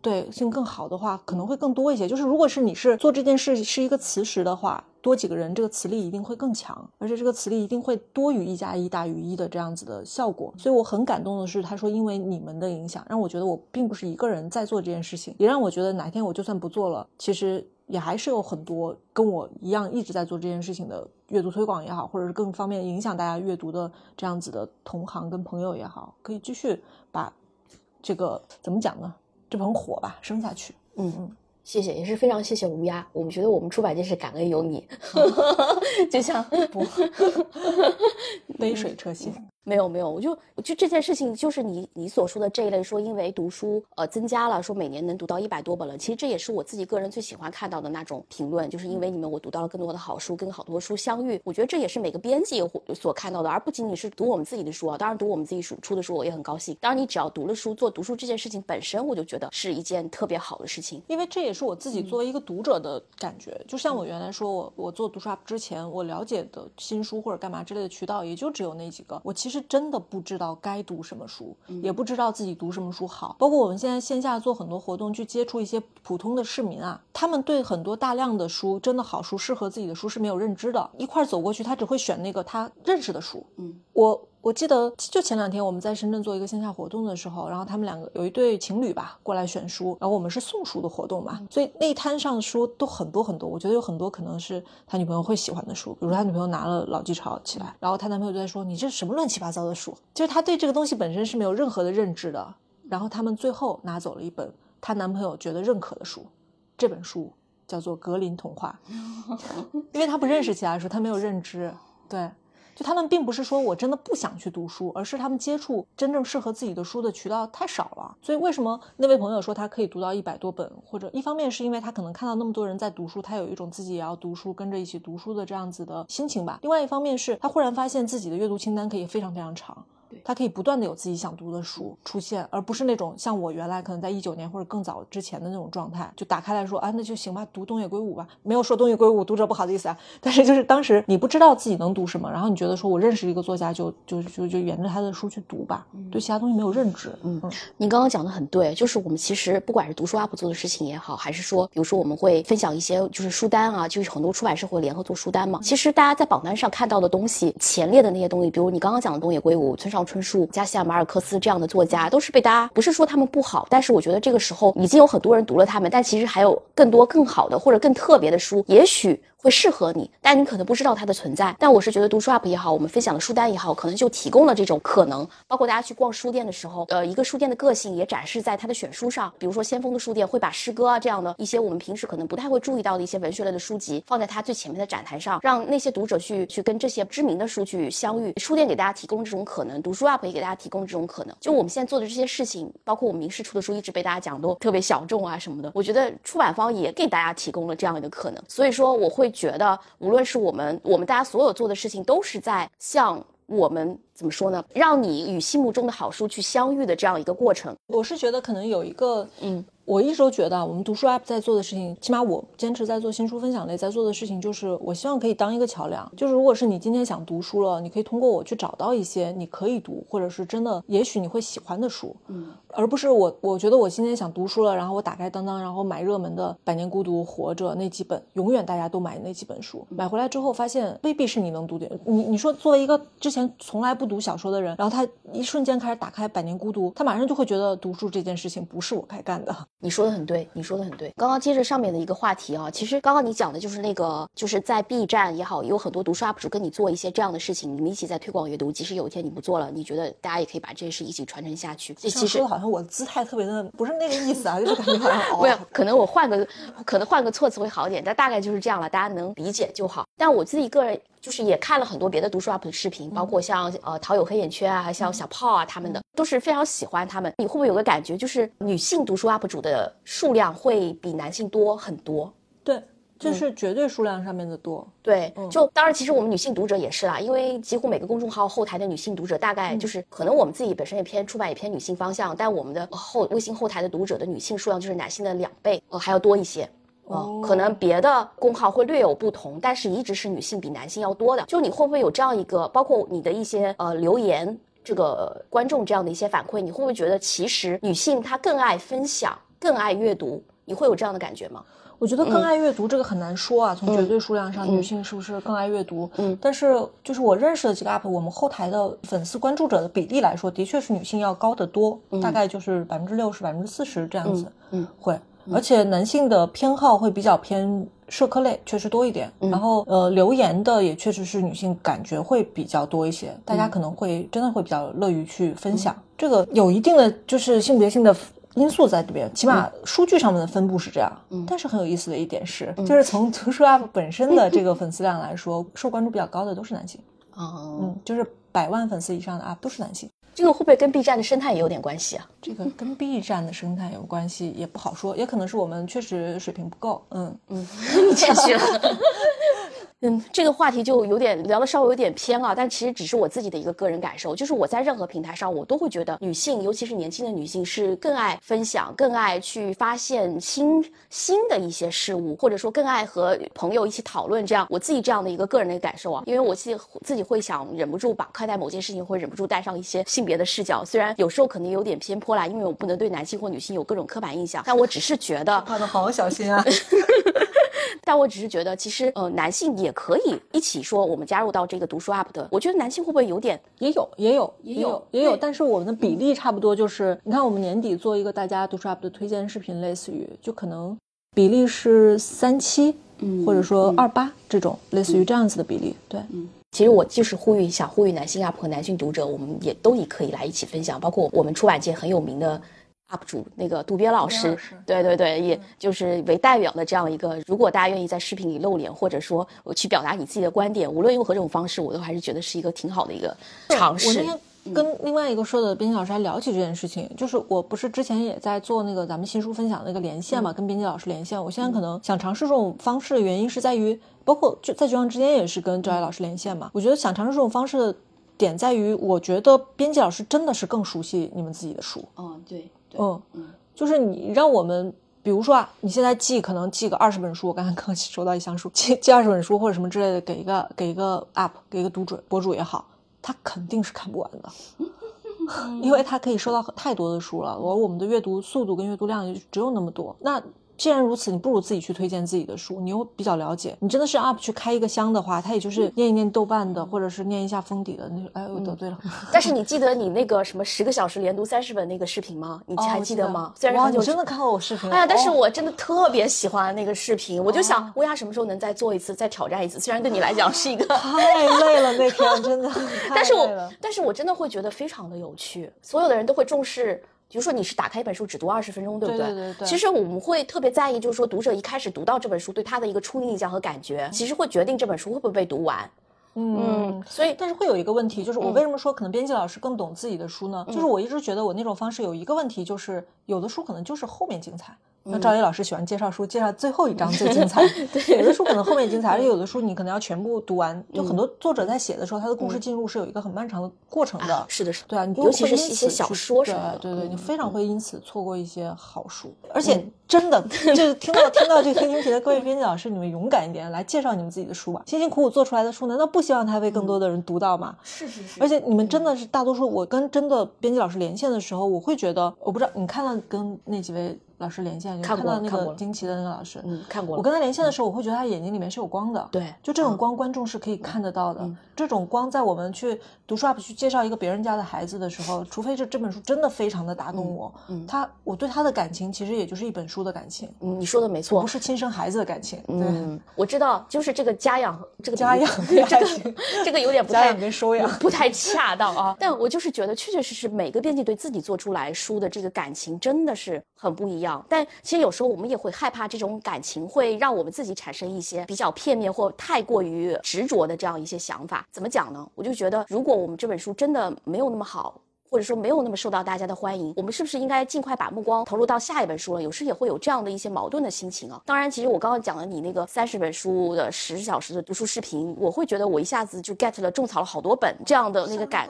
对性更好的话，可能会更多一些。就是如果是你是做这件事是一个磁石的话，多几个人，这个磁力一定会更强，而且这个磁力一定会多于一加一大于一的这样子的效果。所以我很感动的是，他说因为你们的影响，让我觉得我并不是一个人在做这件事情，也让我觉得哪天我就算不做了，其实。也还是有很多跟我一样一直在做这件事情的阅读推广也好，或者是更方便影响大家阅读的这样子的同行跟朋友也好，可以继续把这个怎么讲呢？这盆火吧生下去。嗯嗯。
谢谢，也是非常谢谢乌鸦。我们觉得我们出版界是感恩有你，就像
不 杯水车薪。
没有没有，我就就这件事情，就是你你所说的这一类，说因为读书呃增加了，说每年能读到一百多本了。其实这也是我自己个人最喜欢看到的那种评论，就是因为你们我读到了更多的好书，跟好多书相遇。我觉得这也是每个编辑所看到的，而不仅仅是读我们自己的书啊。当然读我们自己书出的书，我也很高兴。当然你只要读了书，做读书这件事情本身，我就觉得是一件特别好的事情。
因为这也是我自己作为一个读者的感觉。就像我原来说我我做读书 UP 之前，我了解的新书或者干嘛之类的渠道，也就只有那几个。我其实真的不知。知道该读什么书，也不知道自己读什么书好。包括我们现在线下做很多活动，去接触一些普通的市民啊，他们对很多大量的书，真的好书适合自己的书是没有认知的。一块走过去，他只会选那个他认识的书。
嗯，
我。我记得就前两天我们在深圳做一个线下活动的时候，然后他们两个有一对情侣吧过来选书，然后我们是送书的活动嘛，所以那一摊上的书都很多很多，我觉得有很多可能是他女朋友会喜欢的书，比如他女朋友拿了《老纪潮》起来，然后他男朋友就在说你这什么乱七八糟的书，就是他对这个东西本身是没有任何的认知的，然后他们最后拿走了一本她男朋友觉得认可的书，这本书叫做《格林童话》，因为他不认识其他书，他没有认知，对。他们并不是说我真的不想去读书，而是他们接触真正适合自己的书的渠道太少了。所以为什么那位朋友说他可以读到一百多本，或者一方面是因为他可能看到那么多人在读书，他有一种自己也要读书，跟着一起读书的这样子的心情吧。另外一方面是他忽然发现自己的阅读清单可以非常非常长。他可以不断的有自己想读的书出现，而不是那种像我原来可能在一九年或者更早之前的那种状态，就打开来说啊，那就行吧，读东野圭吾吧。没有说东野圭吾读者不好的意思啊，但是就是当时你不知道自己能读什么，然后你觉得说我认识一个作家，就就就就沿着他的书去读吧，对其他东西没有认知。
嗯，你刚刚讲的很对，就是我们其实不管是读书 UP 做的事情也好，还是说比如说我们会分享一些就是书单啊，就是很多出版社会联合做书单嘛。其实大家在榜单上看到的东西，前列的那些东西，比如你刚刚讲的东野圭吾、村上春树、加西亚。马尔克斯这样的作家都是被大家不是说他们不好，但是我觉得这个时候已经有很多人读了他们，但其实还有更多更好的或者更特别的书，也许。会适合你，但你可能不知道它的存在。但我是觉得读书 UP 也好，我们分享的书单也好，可能就提供了这种可能。包括大家去逛书店的时候，呃，一个书店的个性也展示在它的选书上。比如说先锋的书店会把诗歌啊这样的一些我们平时可能不太会注意到的一些文学类的书籍放在它最前面的展台上，让那些读者去去跟这些知名的书去相遇。书店给大家提供这种可能，读书 UP 也给大家提供这种可能。就我们现在做的这些事情，包括我们明世出的书，一直被大家讲都特别小众啊什么的。我觉得出版方也给大家提供了这样一个可能。所以说，我会觉得。无论是我们，我们大家所有做的事情，都是在向我们怎么说呢？让你与心目中的好书去相遇的这样一个过程。
我是觉得可能有一个，嗯。我一直都觉得，我们读书 app 在做的事情，起码我坚持在做新书分享类，在做的事情就是，我希望可以当一个桥梁。就是如果是你今天想读书了，你可以通过我去找到一些你可以读，或者是真的也许你会喜欢的书，嗯，而不是我，我觉得我今天想读书了，然后我打开当当，然后买热门的《百年孤独》《活着》那几本，永远大家都买那几本书，买回来之后发现未必是你能读的。你你说作为一个之前从来不读小说的人，然后他一瞬间开始打开《百年孤独》，他马上就会觉得读书这件事情不是我该干的。
你说的很对。你说的很对，刚刚接着上面的一个话题啊，其实刚刚你讲的就是那个，就是在 B 站也好，有很多读书 UP 主跟你做一些这样的事情，你们一起在推广阅读。即使有一天你不做了，你觉得大家也可以把这件事一起传承下去。
这其实好像我姿态特别的，不是那个意思啊，就是感觉好像
没有，可能我换个，可能换个措辞会好一点，但大概就是这样了，大家能理解就好。但我自己个人。就是也看了很多别的读书 UP 的视频，包括像呃陶友黑眼圈啊，还像小炮啊他们的，都是非常喜欢他们。你会不会有个感觉，就是女性读书 UP 主的数量会比男性多很多？
对，这是绝对数量上面的多。
对，就当然其实我们女性读者也是啦，因为几乎每个公众号后台的女性读者，大概就是可能我们自己本身也偏出版也偏女性方向，但我们的后微信后台的读者的女性数量就是男性的两倍，呃还要多一些。哦，可能别的工号会略有不同，但是一直是女性比男性要多的。就你会不会有这样一个，包括你的一些呃留言，这个观众这样的一些反馈，你会不会觉得其实女性她更爱分享，更爱阅读？你会有这样的感觉吗？
我觉得更爱阅读这个很难说啊，从绝对数量上，女性是不是更爱阅读？嗯，但是就是我认识的几个 UP，我们后台的粉丝关注者的比例来说，的确是女性要高得多，大概就是百分之六十、百分之四十这样子。嗯，会。而且男性的偏好会比较偏社科类，确实多一点。然后呃，留言的也确实是女性感觉会比较多一些，大家可能会真的会比较乐于去分享。这个有一定的就是性别性的因素在这边，起码数据上面的分布是这样。嗯，但是很有意思的一点是，就是从图书 UP 本身的这个粉丝量来说，受关注比较高的都是男性。
哦，
嗯，就是百万粉丝以上的 UP 都是男性。
这个会不会跟 B 站的生态也有点关系啊？
这个跟 B 站的生态有关系，也不好说，也可能是我们确实水平不够。嗯
嗯，你谦虚了。嗯，这个话题就有点聊的稍微有点偏啊，但其实只是我自己的一个个人感受，就是我在任何平台上，我都会觉得女性，尤其是年轻的女性，是更爱分享，更爱去发现新新的一些事物，或者说更爱和朋友一起讨论。这样，我自己这样的一个个人的感受啊，因为我自己自己会想忍不住把看待某件事情，会忍不住带上一些性别的视角，虽然有时候可能有点偏颇啦，因为我不能对男性或女性有各种刻板印象，但我只是觉得，
画的好小心啊。
但我只是觉得，其实呃，男性也可以一起说，我们加入到这个读书 UP 的。我觉得男性会不会有点
也有也有也有也有，但是我们的比例差不多，就是你看我们年底做一个大家读书 UP 的推荐视频，类似于就可能比例是三七，嗯，或者说二八这种，类似于这样子的比例。对，
嗯，其实我就是呼吁一下，呼吁男性 UP 和男性读者，我们也都以可以来一起分享，包括我们出版界很有名的。UP 主那个渡边老师，对对对，也就是为代表的这样一个，如果大家愿意在视频里露脸，或者说我去表达你自己的观点，无论用何种方式，我都还是觉得是一个挺好的一个尝试。
我那天跟另外一个说的编辑老师还聊起这件事情，就是我不是之前也在做那个咱们新书分享那个连线嘛，跟编辑老师连线。我现在可能想尝试这种方式的原因是在于，包括就在绝望之间也是跟赵爱老师连线嘛。我觉得想尝试这种方式的点在于，我觉得编辑老师真的是更熟悉你们自己的书。
嗯，对。
嗯嗯，就是你让我们，比如说啊，你现在寄可能寄个二十本书，我刚才刚收到一箱书，寄寄二十本书或者什么之类的，给一个给一个 app，给一个读者博主也好，他肯定是看不完的，因为他可以收到太多的书了，而我们的阅读速度跟阅读量也只有那么多，那。既然如此，你不如自己去推荐自己的书，你又比较了解。你真的是 UP 去开一个箱的话，他也就是念一念豆瓣的，或者是念一下封底的。那哎，我得罪了。
但是你记得你那个什么十个小时连读三十本那个视频吗？你还记得吗？虽然
很久，真的看过我视频。
哎呀，但是我真的特别喜欢那个视频，我就想乌鸦什么时候能再做一次，再挑战一次。虽然对你来讲是一个
太累了那天，真的。
但是我但是我真的会觉得非常的有趣，所有的人都会重视。比如说你是打开一本书只读二十分钟，对不
对？对对对。
其实我们会特别在意，就是说读者一开始读到这本书对他的一个初印象和感觉，其实会决定这本书会不会被读完。嗯，所以
但是会有一个问题，就是我为什么说可能编辑老师更懂自己的书呢？就是我一直觉得我那种方式有一个问题，就是有的书可能就是后面精彩。那赵磊老师喜欢介绍书，介绍最后一章最精彩。
对，
有的书可能后面精彩，而且有的书你可能要全部读完。就很多作者在写的时候，他的故事进入是有一一个很漫长的过程的。
是的，是。
对啊，你
尤其是一些小说什么的，
对对，你非常会因此错过一些好书。而且真的，就是听到听到这个音频的各位编辑老师，你们勇敢一点，来介绍你们自己的书吧。辛辛苦苦做出来的书，难道不希望它被更多的人读到吗？
是是是。
而且你们真的是大多数，我跟真的编辑老师连线的时候，我会觉得，我不知道你看到跟那几位。老师连线，就看
到
那个惊奇的那个老师，
嗯，看过了。
我跟他连线的时候，我会觉得他眼睛里面是有光的，
对，
就这种光，观众是可以看得到的。这种光，在我们去读书 UP 去介绍一个别人家的孩子的时候，除非是这本书真的非常的打动我，嗯，他我对他的感情其实也就是一本书的感情。
嗯，你说的没错，
不是亲生孩子的感情。嗯，
我知道，就是这个家养，这个
家养，这个
这个有点不 太
跟收养
不太恰当啊。但我就是觉得，确确实实每个编辑对自己做出来书的这个感情真的是很不一样。但其实有。时候我们也会害怕这种感情会让我们自己产生一些比较片面或太过于执着的这样一些想法。怎么讲呢？我就觉得，如果我们这本书真的没有那么好，或者说没有那么受到大家的欢迎，我们是不是应该尽快把目光投入到下一本书了？有时也会有这样的一些矛盾的心情啊。当然，其实我刚刚讲了你那个三十本书的十小时的读书视频，我会觉得我一下子就 get 了种草了好多本这样的那个感。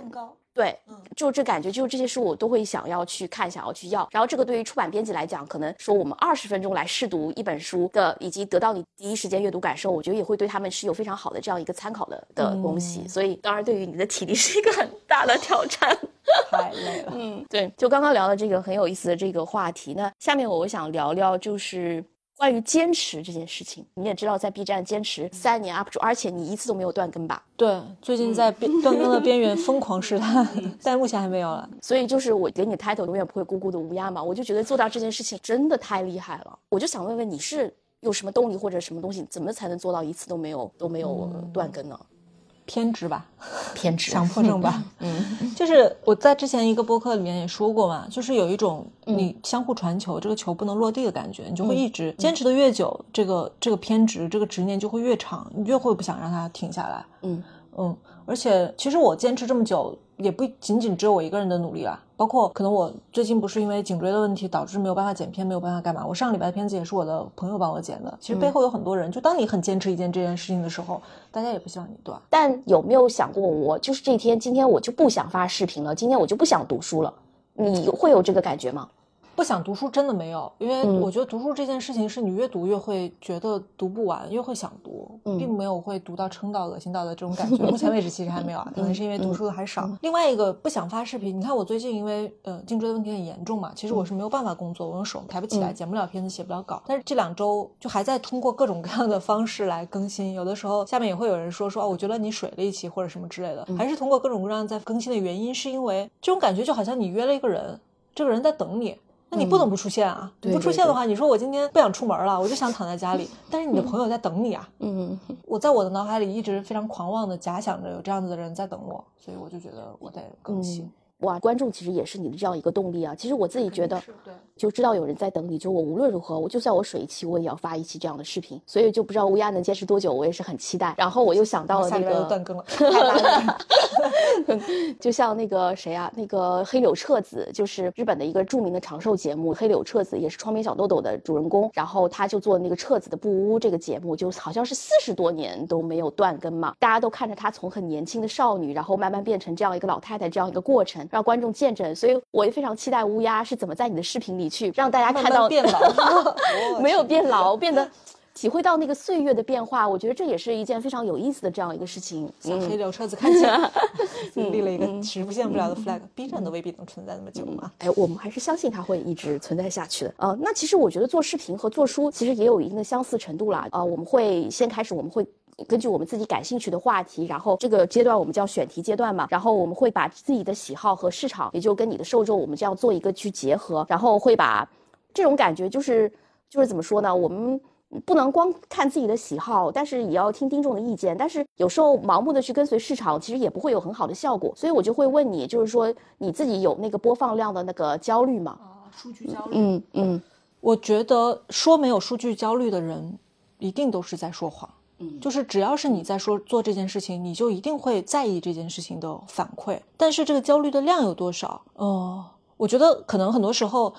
对，就这感觉，就是这些书我都会想要去看，想要去要。然后这个对于出版编辑来讲，可能说我们二十分钟来试读一本书的，以及得到你第一时间阅读感受，我觉得也会对他们是有非常好的这样一个参考的的东西。所以，当然对于你的体力是一个很大的挑战。
太累了。
嗯，对，就刚刚聊的这个很有意思的这个话题，那下面我想聊聊就是。关于坚持这件事情，你也知道，在 B 站坚持三年 UP 主，而且你一次都没有断更吧？
对，最近在边断更的边缘疯狂试探，但目前还没有了。
所以就是我给你 title 永远不会孤孤的乌鸦嘛，我就觉得做到这件事情真的太厉害了。我就想问问你是有什么动力或者什么东西，怎么才能做到一次都没有都没有断更呢？
偏执吧，
偏执，
强迫症吧。嗯，就是我在之前一个播客里面也说过嘛，就是有一种你相互传球，这个球不能落地的感觉，你就会一直坚持的越久，这个这个偏执，这个执念就会越长，你越会不想让它停下来。
嗯。
嗯，而且其实我坚持这么久。也不仅仅只有我一个人的努力啦，包括可能我最近不是因为颈椎的问题导致没有办法剪片，没有办法干嘛。我上礼拜的片子也是我的朋友帮我剪的。其实背后有很多人，就当你很坚持一件这件事情的时候，大家也不希望你断。
但有没有想过，我就是这天，今天我就不想发视频了，今天我就不想读书了，你会有这个感觉吗？
不想读书真的没有，因为我觉得读书这件事情是你越读越会觉得读不完，越会想读，并没有会读到撑到、恶心到的这种感觉。目前为止其实还没有啊，可能是因为读书的还少。另外一个不想发视频，你看我最近因为呃颈椎的问题很严重嘛，其实我是没有办法工作，我用手抬不起来，剪不了片子，写不了稿。但是这两周就还在通过各种各样的方式来更新，有的时候下面也会有人说说哦，我觉得你水了一期或者什么之类的，还是通过各种各样在更新的原因，是因为这种感觉就好像你约了一个人，这个人在等你。那你不能不出现啊！你不出现的话，你说我今天不想出门了，我就想躺在家里。但是你的朋友在等你啊！
嗯，
我在我的脑海里一直非常狂妄的假想着有这样子的人在等我，所以我就觉得我得更新。
哇，观众其实也是你的这样一个动力啊！其实我自己觉得，就知道有人在等你，就我无论如何，我就算我水一期，我也要发一期这样的视频。所以就不知道乌鸦能坚持多久，我也是很期待。然后我又想到了那个
断更了
就像那个谁啊，那个黑柳彻子，就是日本的一个著名的长寿节目，黑柳彻子也是窗边小豆豆的主人公。然后他就做那个彻子的布屋这个节目，就好像是四十多年都没有断更嘛。大家都看着他从很年轻的少女，然后慢慢变成这样一个老太太这样一个过程。让观众见证，所以我也非常期待乌鸦是怎么在你的视频里去让大家看到
变老，
没有变老，变得体会到那个岁月的变化。我觉得这也是一件非常有意思的这样一个事情。
黑柳车子看起来 立了一个实现不了的 flag。B 站都未必能存在那么久嘛？
哎，我们还是相信它会一直存在下去的。呃，那其实我觉得做视频和做书其实也有一定的相似程度啦。呃，我们会先开始，我们会。根据我们自己感兴趣的话题，然后这个阶段我们叫选题阶段嘛，然后我们会把自己的喜好和市场，也就跟你的受众，我们这样做一个去结合，然后会把这种感觉就是就是怎么说呢？我们不能光看自己的喜好，但是也要听听众的意见。但是有时候盲目的去跟随市场，其实也不会有很好的效果。所以我就会问你，就是说你自己有那个播放量的那个焦虑吗？
啊，数据焦虑。
嗯嗯，
我觉得说没有数据焦虑的人，一定都是在说谎。就是只要是你在说做这件事情，你就一定会在意这件事情的反馈。但是这个焦虑的量有多少？呃，我觉得可能很多时候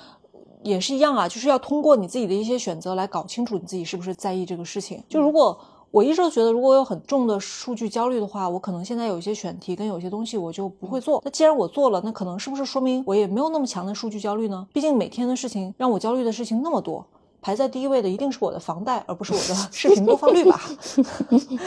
也是一样啊，就是要通过你自己的一些选择来搞清楚你自己是不是在意这个事情。就如果我一直都觉得，如果我有很重的数据焦虑的话，我可能现在有一些选题跟有些东西我就不会做。那既然我做了，那可能是不是说明我也没有那么强的数据焦虑呢？毕竟每天的事情让我焦虑的事情那么多。排在第一位的一定是我的房贷，而不是我的 视频播放率吧？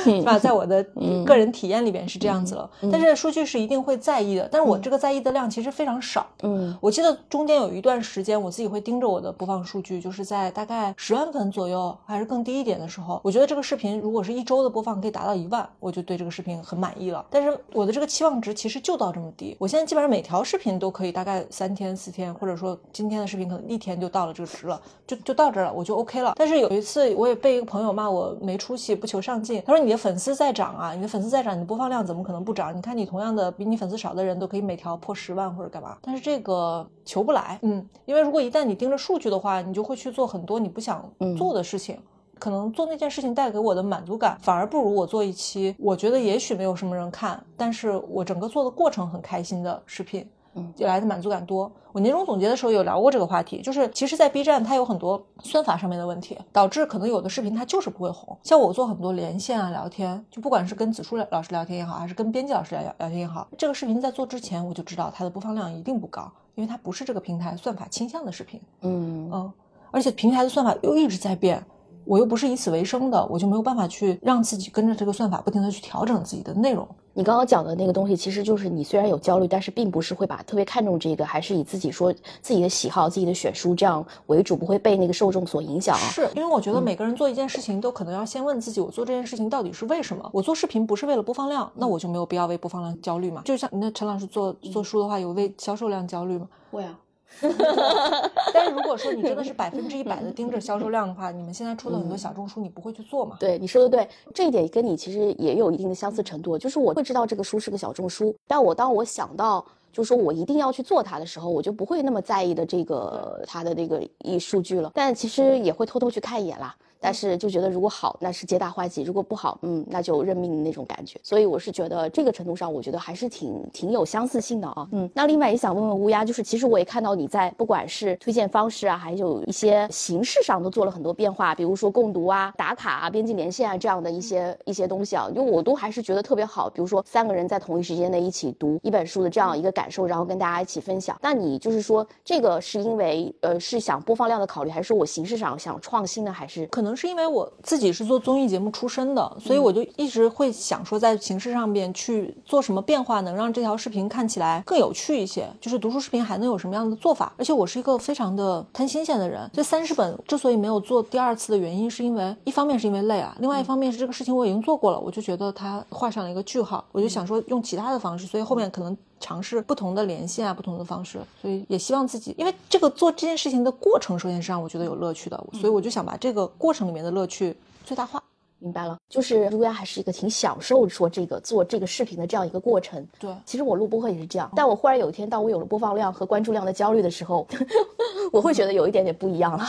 是吧？在我的个人体验里边是这样子了。但是数据是一定会在意的，但是我这个在意的量其实非常少。
嗯，
我记得中间有一段时间，我自己会盯着我的播放数据，就是在大概十万粉左右，还是更低一点的时候，我觉得这个视频如果是一周的播放可以达到一万，我就对这个视频很满意了。但是我的这个期望值其实就到这么低。我现在基本上每条视频都可以大概三天四天，或者说今天的视频可能一天就到了这个值了，就就到这儿了，我就 OK 了。但是有一次，我也被一个朋友骂我没出息、不求上进。他说：“你的粉丝在涨啊，你的粉丝在涨，你的播放量怎么可能不涨？你看你同样的比你粉丝少的人都可以每条破十万或者干嘛。但是这个求不来，嗯，因为如果一旦你盯着数据的话，你就会去做很多你不想做的事情，可能做那件事情带给我的满足感反而不如我做一期我觉得也许没有什么人看，但是我整个做的过程很开心的视频。”嗯，就来的满足感多。我年终总结的时候有聊过这个话题，就是其实，在 B 站它有很多算法上面的问题，导致可能有的视频它就是不会红。像我做很多连线啊、聊天，就不管是跟子舒老师聊天也好，还是跟编辑老师聊聊天也好，这个视频在做之前我就知道它的播放量一定不高，因为它不是这个平台算法倾向的视频。
嗯
嗯，而且平台的算法又一直在变。我又不是以此为生的，我就没有办法去让自己跟着这个算法不停的去调整自己的内容。
你刚刚讲的那个东西，其实就是你虽然有焦虑，但是并不是会把特别看重这个，还是以自己说自己的喜好、自己的选书这样为主，不会被那个受众所影响。
是因为我觉得每个人做一件事情，都可能要先问自己，我做这件事情到底是为什么？我做视频不是为了播放量，那我就没有必要为播放量焦虑嘛。就像那陈老师做做书的话，有为销售量焦虑吗？
会啊。
但是如果说你真的是百分之一百的盯着销售量的话，你们现在出的很多小众书，你不会去做吗？
对，你说的对，这一点跟你其实也有一定的相似程度。就是我会知道这个书是个小众书，但我当我想到就是说我一定要去做它的时候，我就不会那么在意的这个它的那个一数据了。但其实也会偷偷去看一眼啦。但是就觉得如果好，那是皆大欢喜；如果不好，嗯，那就认命的那种感觉。所以我是觉得这个程度上，我觉得还是挺挺有相似性的啊。嗯，那另外也想问问乌鸦，就是其实我也看到你在不管是推荐方式啊，还有一些形式上都做了很多变化，比如说共读啊、打卡啊、编辑连线啊这样的一些一些东西啊，因为我都还是觉得特别好。比如说三个人在同一时间内一起读一本书的这样一个感受，然后跟大家一起分享。那你就是说这个是因为呃是想播放量的考虑，还是说我形式上想创新呢？还是
可能是因为我。自己是做综艺节目出身的，所以我就一直会想说，在形式上边去做什么变化，能让这条视频看起来更有趣一些。就是读书视频还能有什么样的做法？而且我是一个非常的贪新鲜的人。这三十本之所以没有做第二次的原因，是因为一方面是因为累啊，另外一方面是这个事情我已经做过了，我就觉得它画上了一个句号。我就想说用其他的方式，所以后面可能尝试不同的连线啊，不同的方式。所以也希望自己，因为这个做这件事情的过程，首先是让我觉得有乐趣的，所以我就想把这个过程里面的乐趣。最大化，
明白了，就是乌鸦还是一个挺享受说这个做这个视频的这样一个过程。
对，
其实我录播客也是这样，但我忽然有一天，当我有了播放量和关注量的焦虑的时候，我会觉得有一点点不一样了。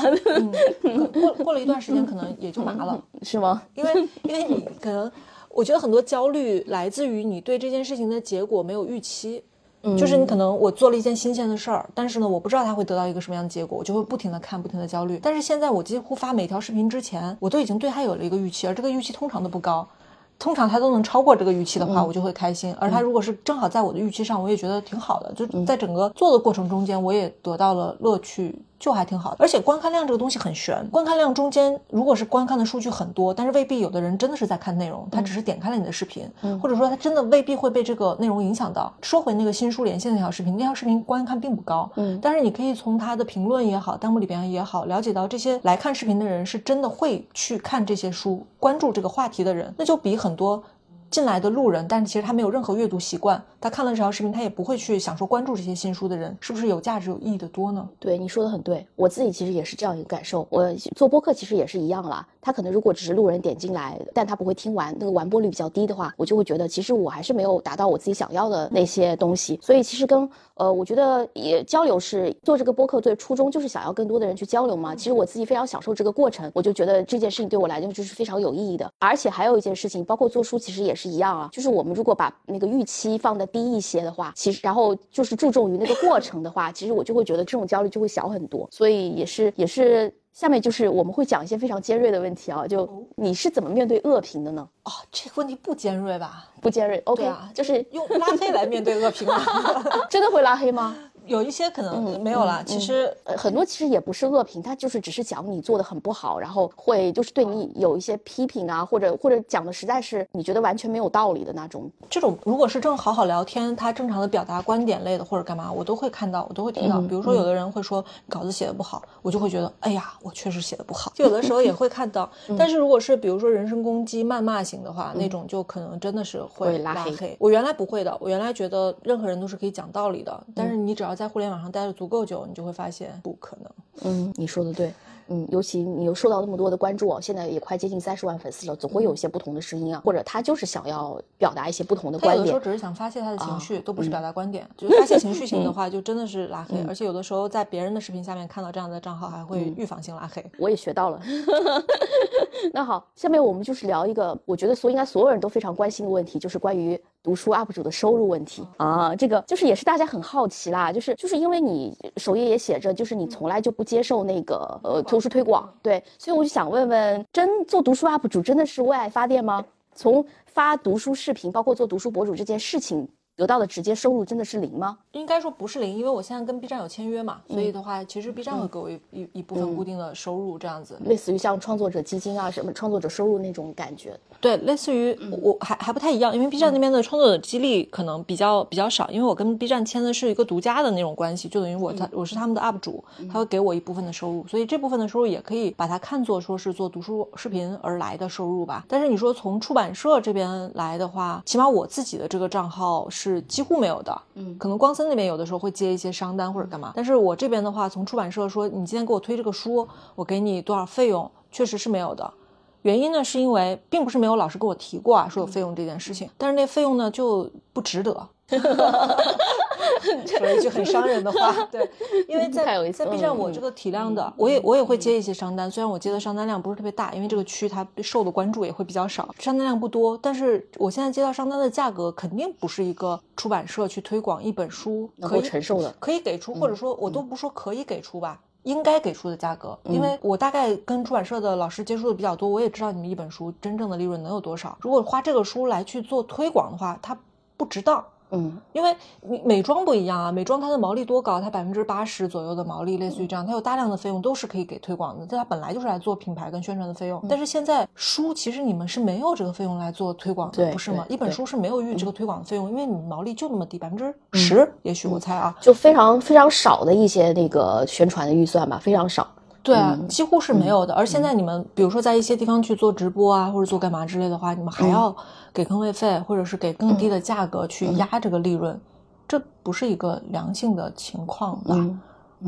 过过了一段时间，可能也就麻了，
是吗？
因为因为你可能，我觉得很多焦虑来自于你对这件事情的结果没有预期。嗯就是你可能我做了一件新鲜的事儿，但是呢，我不知道它会得到一个什么样的结果，我就会不停的看，不停的焦虑。但是现在我几乎发每条视频之前，我都已经对它有了一个预期，而这个预期通常都不高，通常它都能超过这个预期的话，我就会开心。而它如果是正好在我的预期上，我也觉得挺好的。就在整个做的过程中间，我也得到了乐趣。就还挺好的，而且观看量这个东西很悬。观看量中间，如果是观看的数据很多，但是未必有的人真的是在看内容，他只是点开了你的视频，或者说他真的未必会被这个内容影响到。说回那个新书连线那条视频，那条视频观看并不高，嗯，但是你可以从他的评论也好，弹幕里边也好，了解到这些来看视频的人是真的会去看这些书，关注这个话题的人，那就比很多。进来的路人，但是其实他没有任何阅读习惯，他看了这条视频，他也不会去想说关注这些新书的人是不是有价值、有意义的多呢？
对，你说的很对，我自己其实也是这样一个感受。我做播客其实也是一样啦。他可能如果只是路人点进来，但他不会听完，那个完播率比较低的话，我就会觉得其实我还是没有达到我自己想要的那些东西。所以其实跟呃，我觉得也交流是做这个播客最初衷就是想要更多的人去交流嘛。其实我自己非常享受这个过程，我就觉得这件事情对我来讲就是非常有意义的。而且还有一件事情，包括做书其实也是一样啊，就是我们如果把那个预期放的低一些的话，其实然后就是注重于那个过程的话，其实我就会觉得这种焦虑就会小很多。所以也是也是。下面就是我们会讲一些非常尖锐的问题啊，就你是怎么面对恶评的呢？
哦，这个问题不尖锐吧？
不尖锐，OK
啊，
就是
用拉黑来面对恶评吗？
真的会拉黑吗？
有一些可能没有了，其实
很多其实也不是恶评，他就是只是讲你做的很不好，然后会就是对你有一些批评啊，或者或者讲的实在是你觉得完全没有道理的那种。
这种如果是正好好聊天，他正常的表达观点类的或者干嘛，我都会看到，我都会听到。比如说有的人会说稿子写的不好，我就会觉得哎呀，我确实写的不好。就有的时候也会看到，但是如果是比如说人身攻击、谩骂型的话，那种就可能真的是会拉黑。我原来不会的，我原来觉得任何人都是可以讲道理的，但是你只要在互联网上待了。足够久，你就会发现不可能。
嗯，你说的对。嗯，尤其你又受到那么多的关注哦，现在也快接近三十万粉丝了，总会有一些不同的声音啊，或者他就是想要表达一些不同的观点。有
的时候只是想发泄他的情绪，都不是表达观点。就发泄情绪型的话，就真的是拉 黑。而且有的时候在别人的视频下面看到这样的账号，还会预防性拉黑。
我也学到了。那好，下面我们就是聊一个我觉得所应该所有人都非常关心的问题，就是关于读书 UP 主的收入问题啊。这个就是也是大家很好奇啦，就是就是因为你首页也写着，就是你从来就不接受那个呃。图书推广对，所以我就想问问，真做读书 UP 主真的是为爱发电吗？从发读书视频，包括做读书博主这件事情。得到的直接收入真的是零吗？
应该说不是零，因为我现在跟 B 站有签约嘛，所以的话，其实 B 站会给我一一一部分固定的收入，这样子，
类似于像创作者基金啊什么创作者收入那种感觉。
对，类似于我还还不太一样，因为 B 站那边的创作者激励可能比较比较少，因为我跟 B 站签的是一个独家的那种关系，就等于我他我是他们的 UP 主，他会给我一部分的收入，所以这部分的收入也可以把它看作说是做读书视频而来的收入吧。但是你说从出版社这边来的话，起码我自己的这个账号是。是几乎没有的。嗯，可能光森那边有的时候会接一些商单或者干嘛，但是我这边的话，从出版社说你今天给我推这个书，我给你多少费用，确实是没有的。原因呢，是因为并不是没有老师跟我提过啊，说有费用这件事情，但是那费用呢就不值得。说一句很伤人的话，对，因为在在 B 站我这个体量的，我也我也会接一些商单，虽然我接的商单量不是特别大，因为这个区它受的关注也会比较少，商单量不多，但是我现在接到商单的价格肯定不是一个出版社去推广一本书可以
承受的，
可以给出，或者说我都不说可以给出吧，应该给出的价格，因为我大概跟出版社的老师接触的比较多，我也知道你们一本书真正的利润能有多少，如果花这个书来去做推广的话，它不值当。
嗯，
因为你美妆不一样啊，美妆它的毛利多高？它百分之八十左右的毛利，类似于这样，它有大量的费用都是可以给推广的，但它本来就是来做品牌跟宣传的费用。但是现在书其实你们是没有这个费用来做推广的，不是吗？一本书是没有预这个推广的费用，因为你毛利就那么低，百分之十，也许我猜啊，
就非常非常少的一些那个宣传的预算吧，非常少。
对啊，几乎是没有的。而现在你们，比如说在一些地方去做直播啊，或者做干嘛之类的话，你们还要给坑位费，或者是给更低的价格去压这个利润，这不是一个良性的情况吧？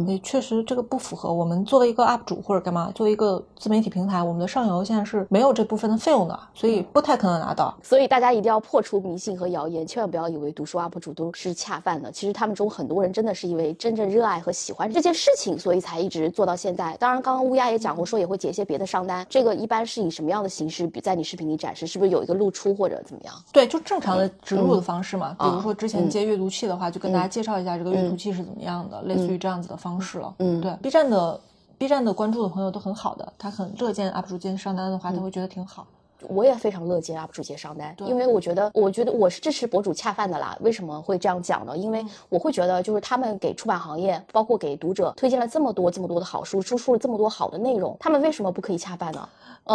也确实，这个不符合我们作为一个 UP 主或者干嘛，作为一个自媒体平台，我们的上游现在是没有这部分的费用的，所以不太可能拿到。
所以大家一定要破除迷信和谣言，千万不要以为读书 UP 主都是恰饭的。其实他们中很多人真的是因为真正热爱和喜欢这件事情，所以才一直做到现在。当然，刚刚乌鸦也讲过，说也会接一些别的商单。这个一般是以什么样的形式比在你视频里展示？是不是有一个露出或者怎么样？
对，就正常的植入的方式嘛。比如说之前接阅读器的话，就跟大家介绍一下这个阅读器是怎么样的，类似于这样子的方式了。嗯。对 B 站的 B 站的关注的朋友都很好的，他很乐见 UP 主接商单的话，他会觉得挺好。
我也非常乐见 UP 主接商单，因为我觉得，我觉得我是支持博主恰饭的啦。为什么会这样讲呢？因为我会觉得，就是他们给出版行业，包括给读者推荐了这么多、这么多的好书，输出了这么多好的内容，他们为什么不可以恰饭呢？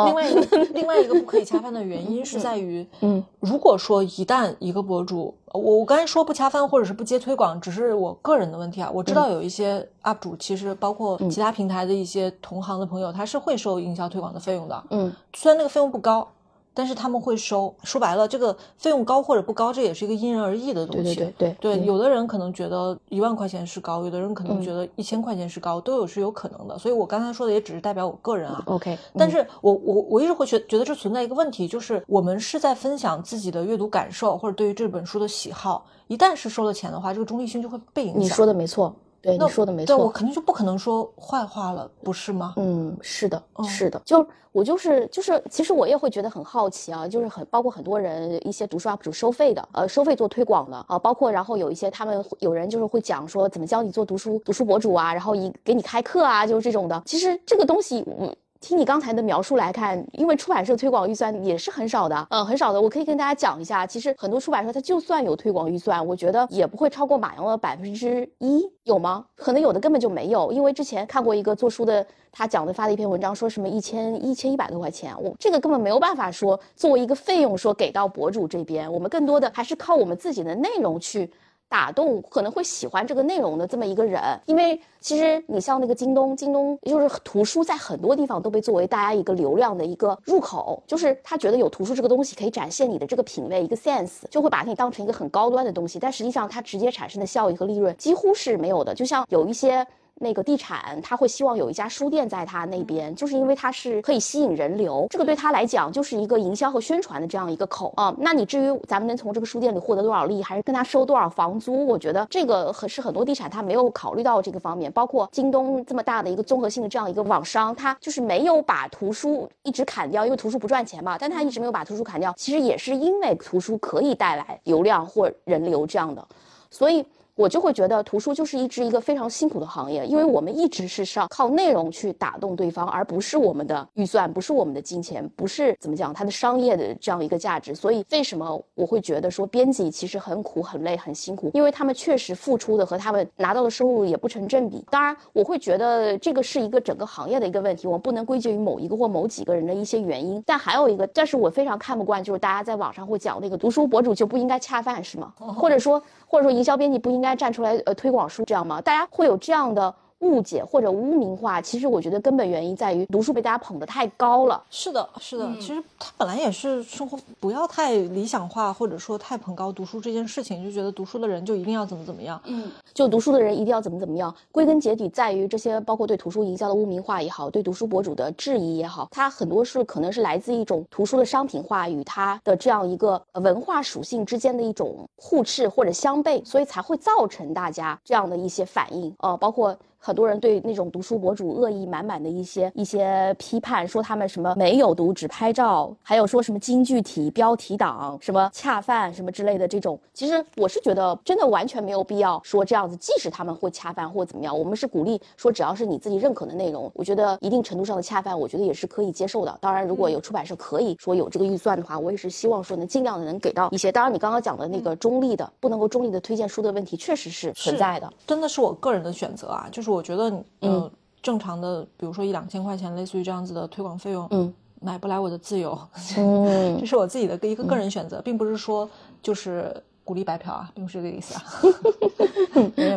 另外一个另外一个不可以恰饭的原因是在于，嗯，如果说一旦一个博主，我我刚才说不恰饭或者是不接推广，只是我个人的问题啊。我知道有一些 UP 主，其实包括其他平台的一些同行的朋友，他是会收营销推广的费用的，嗯，虽然那个费用不高。但是他们会收，说白了，这个费用高或者不高，这也是一个因人而异的东
西。对对对
对，有的人可能觉得一万块钱是高，有的人可能觉得一千块钱是高，都有是有可能的。所以我刚才说的也只是代表我个人啊。
OK，
但是我我我一直会觉觉得这存在一个问题，就是我们是在分享自己的阅读感受或者对于这本书的喜好，一旦是收了钱的话，这个中立性就会被影响。
你说的没错。对你说的没错，
我肯定就不可能说坏话了，不是吗？
嗯，是的，是的，就我就是就是，其实我也会觉得很好奇啊，就是很包括很多人一些读书 UP 主收费的，呃，收费做推广的啊，包括然后有一些他们有人就是会讲说怎么教你做读书读书博主啊，然后一给你开课啊，就是这种的。其实这个东西，嗯。听你刚才的描述来看，因为出版社推广预算也是很少的，嗯，很少的。我可以跟大家讲一下，其实很多出版社它就算有推广预算，我觉得也不会超过马洋的百分之一，有吗？可能有的根本就没有。因为之前看过一个做书的，他讲的发的一篇文章，说什么一千一千一百多块钱，我这个根本没有办法说作为一个费用说给到博主这边，我们更多的还是靠我们自己的内容去。打动可能会喜欢这个内容的这么一个人，因为其实你像那个京东，京东就是图书，在很多地方都被作为大家一个流量的一个入口，就是他觉得有图书这个东西可以展现你的这个品味，一个 sense，就会把你当成一个很高端的东西，但实际上它直接产生的效益和利润几乎是没有的，就像有一些。那个地产他会希望有一家书店在他那边，就是因为它是可以吸引人流，这个对他来讲就是一个营销和宣传的这样一个口啊。那你至于咱们能从这个书店里获得多少利益，还是跟他收多少房租，我觉得这个很是很多地产他没有考虑到这个方面。包括京东这么大的一个综合性的这样一个网商，他就是没有把图书一直砍掉，因为图书不赚钱嘛。但他一直没有把图书砍掉，其实也是因为图书可以带来流量或人流这样的，所以。我就会觉得图书就是一直一个非常辛苦的行业，因为我们一直是上靠内容去打动对方，而不是我们的预算，不是我们的金钱，不是怎么讲它的商业的这样一个价值。所以为什么我会觉得说编辑其实很苦、很累、很辛苦？因为他们确实付出的和他们拿到的收入也不成正比。当然，我会觉得这个是一个整个行业的一个问题，我们不能归结于某一个或某几个人的一些原因。但还有一个，但是我非常看不惯，就是大家在网上会讲那个读书博主就不应该恰饭，是吗？或者说？或者说营销编辑不应该站出来呃推广书这样吗？大家会有这样的误解或者污名化，其实我觉得根本原因在于读书被大家捧得太高了。
是的，是的，其实它本来也是生活不要太理想化，或者说太捧高读书这件事情，就觉得读书的人就一定要怎么怎么样。
嗯，就读书的人一定要怎么怎么样。归根结底在于这些，包括对图书营销的污名化也好，对读书博主的质疑也好，它很多是可能是来自一种图书的商品化与它的这样一个文化属性之间的一种互斥或者相悖，所以才会造成大家这样的一些反应。呃，包括。很多人对那种读书博主恶意满满的一些一些批判，说他们什么没有读只拍照，还有说什么京剧体标题党，什么恰饭什么之类的这种，其实我是觉得真的完全没有必要说这样子。即使他们会恰饭或怎么样，我们是鼓励说只要是你自己认可的内容，我觉得一定程度上的恰饭，我觉得也是可以接受的。当然，如果有出版社可以说有这个预算的话，我也是希望说能尽量的能给到一些。当然，你刚刚讲的那个中立的不能够中立的推荐书的问题，确实是存在的。
真的是我个人的选择啊，就是。我觉得，嗯，正常的，比如说一两千块钱，类似于这样子的推广费用，嗯，买不来我的自由，嗯，这是我自己的一个个人选择，并不是说就是。鼓励白嫖啊，并不是这个意思啊。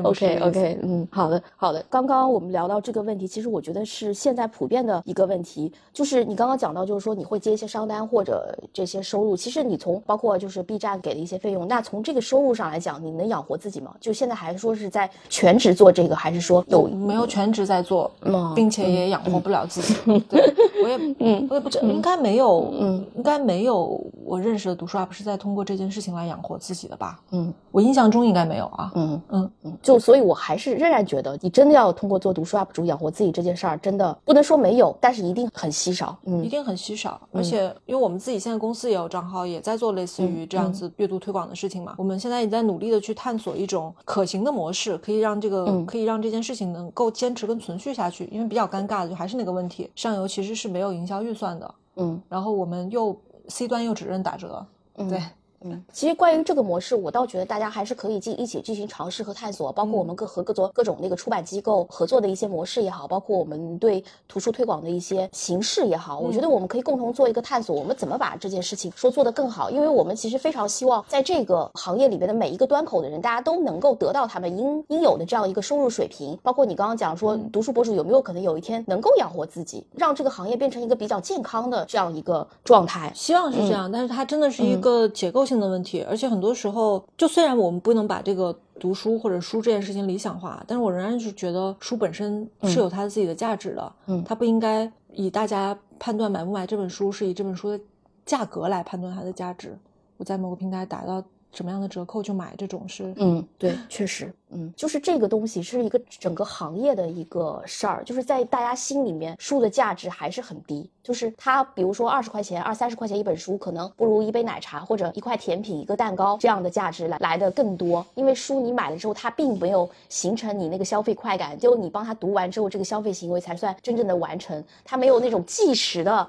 OK OK，嗯，好的好的。刚刚我们聊到这个问题，其实我觉得是现在普遍的一个问题，就是你刚刚讲到，就是说你会接一些商单或者这些收入。其实你从包括就是 B 站给的一些费用，那从这个收入上来讲，你能养活自己吗？就现在还是说是在全职做这个，还是说有
没有全职在做，嗯并且也养活不了自己？对，我也嗯，我也不知应该没有，嗯，应该没有。我认识的读书 UP 是在通过这件事情来养活自己的。吧，嗯，我印象中应该没有啊，嗯。
嗯。嗯，就所以，我还是仍然觉得，你真的要通过做读书 UP 主养活自己这件事儿，真的不能说没有，但是一定很稀少，
嗯，一定很稀少。而且，因为我们自己现在公司也有账号，也在做类似于这样子阅读推广的事情嘛，我们现在也在努力的去探索一种可行的模式，可以让这个可以让这件事情能够坚持跟存续下去。因为比较尴尬的就还是那个问题，上游其实是没有营销预算的，嗯，然后我们又 C 端又只认打折，对。
嗯，其实关于这个模式，我倒觉得大家还是可以进一起进行尝试和探索，包括我们各和各种各种那个出版机构合作的一些模式也好，包括我们对图书推广的一些形式也好，我觉得我们可以共同做一个探索，我们怎么把这件事情说做得更好？因为我们其实非常希望在这个行业里边的每一个端口的人，大家都能够得到他们应应有的这样一个收入水平。包括你刚刚讲说，读书博主有没有可能有一天能够养活自己，让这个行业变成一个比较健康的这样一个状态？
希望是这样，但是它真的是一个结构性的问题，而且很。很多时候，就虽然我们不能把这个读书或者书这件事情理想化，但是我仍然是觉得书本身是有它自己的价值的。嗯，它不应该以大家判断买不买这本书是以这本书的价格来判断它的价值。我在某个平台打到。什么样的折扣就买这种是，
嗯，对，确实，嗯，就是这个东西是一个整个行业的一个事儿，就是在大家心里面，书的价值还是很低。就是它，比如说二十块钱、二三十块钱一本书，可能不如一杯奶茶或者一块甜品、一个蛋糕这样的价值来来的更多。因为书你买了之后，它并没有形成你那个消费快感，就你帮他读完之后，这个消费行为才算真正的完成，它没有那种即时的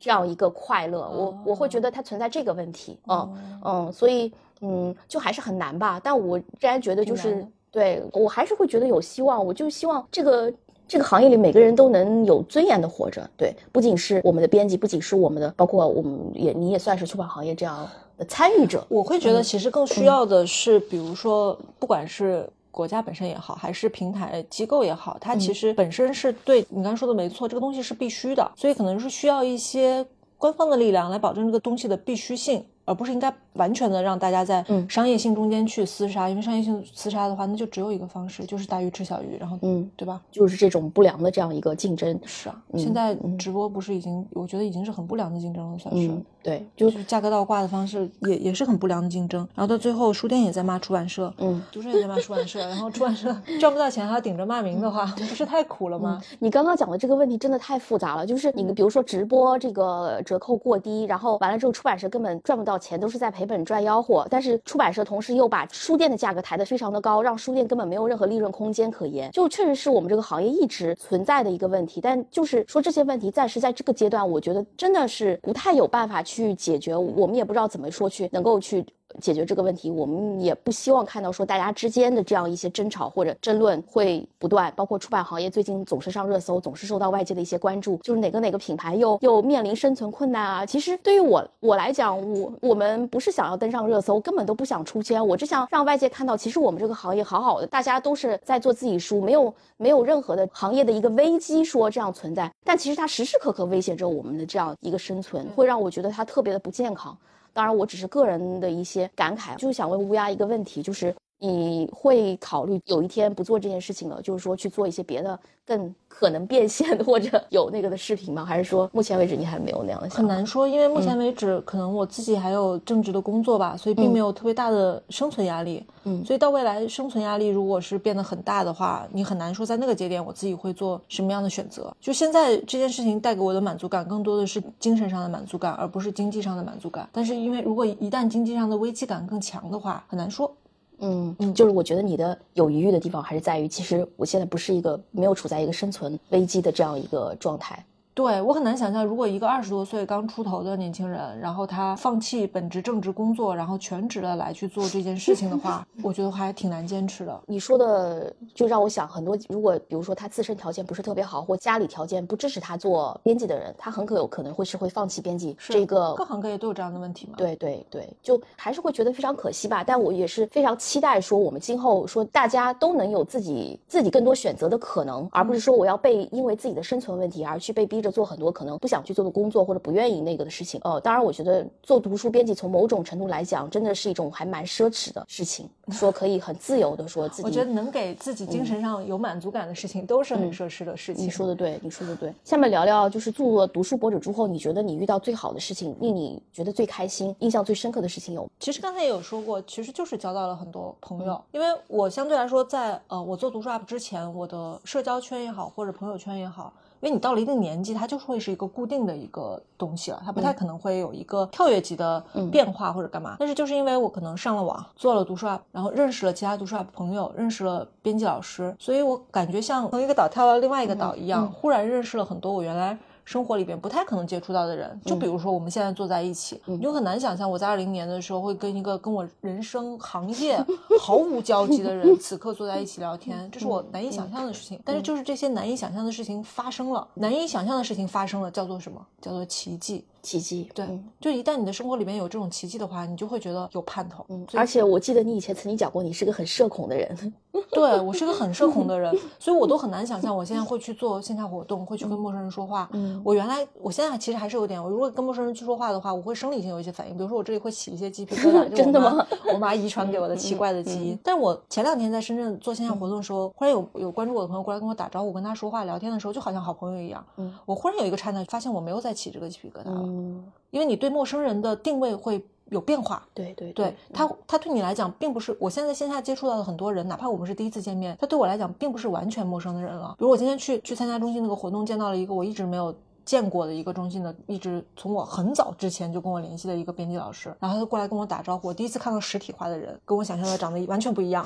这样一个快乐。我我会觉得它存在这个问题，嗯嗯，所以。嗯，就还是很难吧。但我仍然觉得，就是对我还是会觉得有希望。我就希望这个这个行业里每个人都能有尊严的活着。对，不仅是我们的编辑，不仅是我们的，包括我们也你也算是出版行业这样的参与者。
我会觉得，其实更需要的是，比如说，不管是国家本身也好，还是平台机构也好，它其实本身是对你刚才说的没错，这个东西是必须的，所以可能是需要一些官方的力量来保证这个东西的必须性。而不是应该完全的让大家在商业性中间去厮杀，因为商业性厮杀的话，那就只有一个方式，就是大鱼吃小鱼，然后嗯，对吧？
就是这种不良的这样一个竞争。
是啊，现在直播不是已经，我觉得已经是很不良的竞争了，算是。
对，
就是价格倒挂的方式也也是很不良的竞争。然后到最后，书店也在骂出版社，嗯，读者也在骂出版社，然后出版社 赚不到钱还要顶着骂名的话，不是太苦了吗？
你刚刚讲的这个问题真的太复杂了，就是你比如说直播这个折扣过低，然后完了之后出版社根本赚不到钱，都是在赔本赚吆喝。但是出版社同时又把书店的价格抬得非常的高，让书店根本没有任何利润空间可言，就确实是我们这个行业一直存在的一个问题。但就是说这些问题暂时在这个阶段，我觉得真的是不太有办法去解决。我们也不知道怎么说去能够去解决这个问题，我们也不希望看到说大家之间的这样一些争吵或者争论会不断。包括出版行业最近总是上热搜，总是受到外界的一些关注，就是哪个哪个品牌又又面临生存困难啊。其实对于我我来讲，我我们不是想要登上热搜，根本都不想出圈，我只想让外界看到，其实我们这个行业好好的，大家都是在做自己书，没有没有任何的行业的一个危机说这样存在，但其实它时时刻刻威胁着我们的这样一个生存，会让我觉得它特别的不健康。当然，我只是个人的一些感慨，就是想问乌鸦一个问题，就是你会考虑有一天不做这件事情了，就是说去做一些别的更。可能变现或者 有那个的视频吗？还是说目前为止你还没有那样的？
很难说，因为目前为止可能我自己还有正职的工作吧，所以并没有特别大的生存压力。嗯，所以到未来生存压力如果是变得很大的话，你很难说在那个节点我自己会做什么样的选择。就现在这件事情带给我的满足感更多的是精神上的满足感，而不是经济上的满足感。但是因为如果一旦经济上的危机感更强的话，很难说。
嗯嗯，就是我觉得你的有余裕的地方还是在于，其实我现在不是一个没有处在一个生存危机的这样一个状态。
对我很难想象，如果一个二十多岁刚出头的年轻人，然后他放弃本职正职工作，然后全职的来去做这件事情的话，我觉得还挺难坚持的。
你说的就让我想很多，如果比如说他自身条件不是特别好，或家里条件不支持他做编辑的人，他很可有可能会是会放弃编辑这个。
各行各业都有这样的问题吗？
对对对，就还是会觉得非常可惜吧。但我也是非常期待说，我们今后说大家都能有自己自己更多选择的可能，而不是说我要被因为自己的生存问题而去被逼着做很多可能。不想去做的工作或者不愿意那个的事情，呃，当然，我觉得做读书编辑从某种程度来讲，真的是一种还蛮奢侈的事情。说可以很自由的说自己，
我觉得能给自己精神上有满足感的事情，都是很奢侈的事情。
你说的对，你说的对。下面聊聊，就是做读书博主之后，你觉得你遇到最好的事情，令你觉得最开心、印象最深刻的事情有？
其实刚才也有说过，其实就是交到了很多朋友。因为我相对来说，在呃，我做读书 UP 之前，我的社交圈也好，或者朋友圈也好。因为你到了一定年纪，它就会是一个固定的一个东西了，它不太可能会有一个跳跃级的变化或者干嘛。但是就是因为我可能上了网，做了读书 app，然后认识了其他读书 app 朋友，认识了编辑老师，所以我感觉像从一个岛跳到另外一个岛一样，忽然认识了很多我原来。生活里边不太可能接触到的人，就比如说我们现在坐在一起，你就很难想象我在二零年的时候会跟一个跟我人生行业 毫无交集的人此刻坐在一起聊天，这是我难以想象的事情。但是就是这些难以想象的事情发生了，难以想象的事情发生了，叫做什么？叫做奇迹。
奇迹，
对，就一旦你的生活里面有这种奇迹的话，你就会觉得有盼头。
嗯，而且我记得你以前曾经讲过，你是个很社恐的人。
对我是个很社恐的人，所以我都很难想象我现在会去做线下活动，会去跟陌生人说话。嗯，我原来，我现在其实还是有点，我如果跟陌生人去说话的话，我会生理性有一些反应，比如说我这里会起一些鸡皮疙瘩。
真的吗？
我妈遗传给我的奇怪的基因。但是我前两天在深圳做线下活动的时候，忽然有有关注我的朋友过来跟我打招呼，跟他说话聊天的时候，就好像好朋友一样。嗯，我忽然有一个刹那发现我没有再起这个鸡皮疙瘩了。嗯。因为你对陌生人的定位会有变化，
对对
对，他他对你来讲并不是我现在线下接触到的很多人，哪怕我们是第一次见面，他对我来讲并不是完全陌生的人了。比如我今天去去参加中心那个活动，见到了一个我一直没有。见过的一个中心的，一直从我很早之前就跟我联系的一个编辑老师，然后他就过来跟我打招呼。我第一次看到实体化的人，跟我想象的长得完全不一样。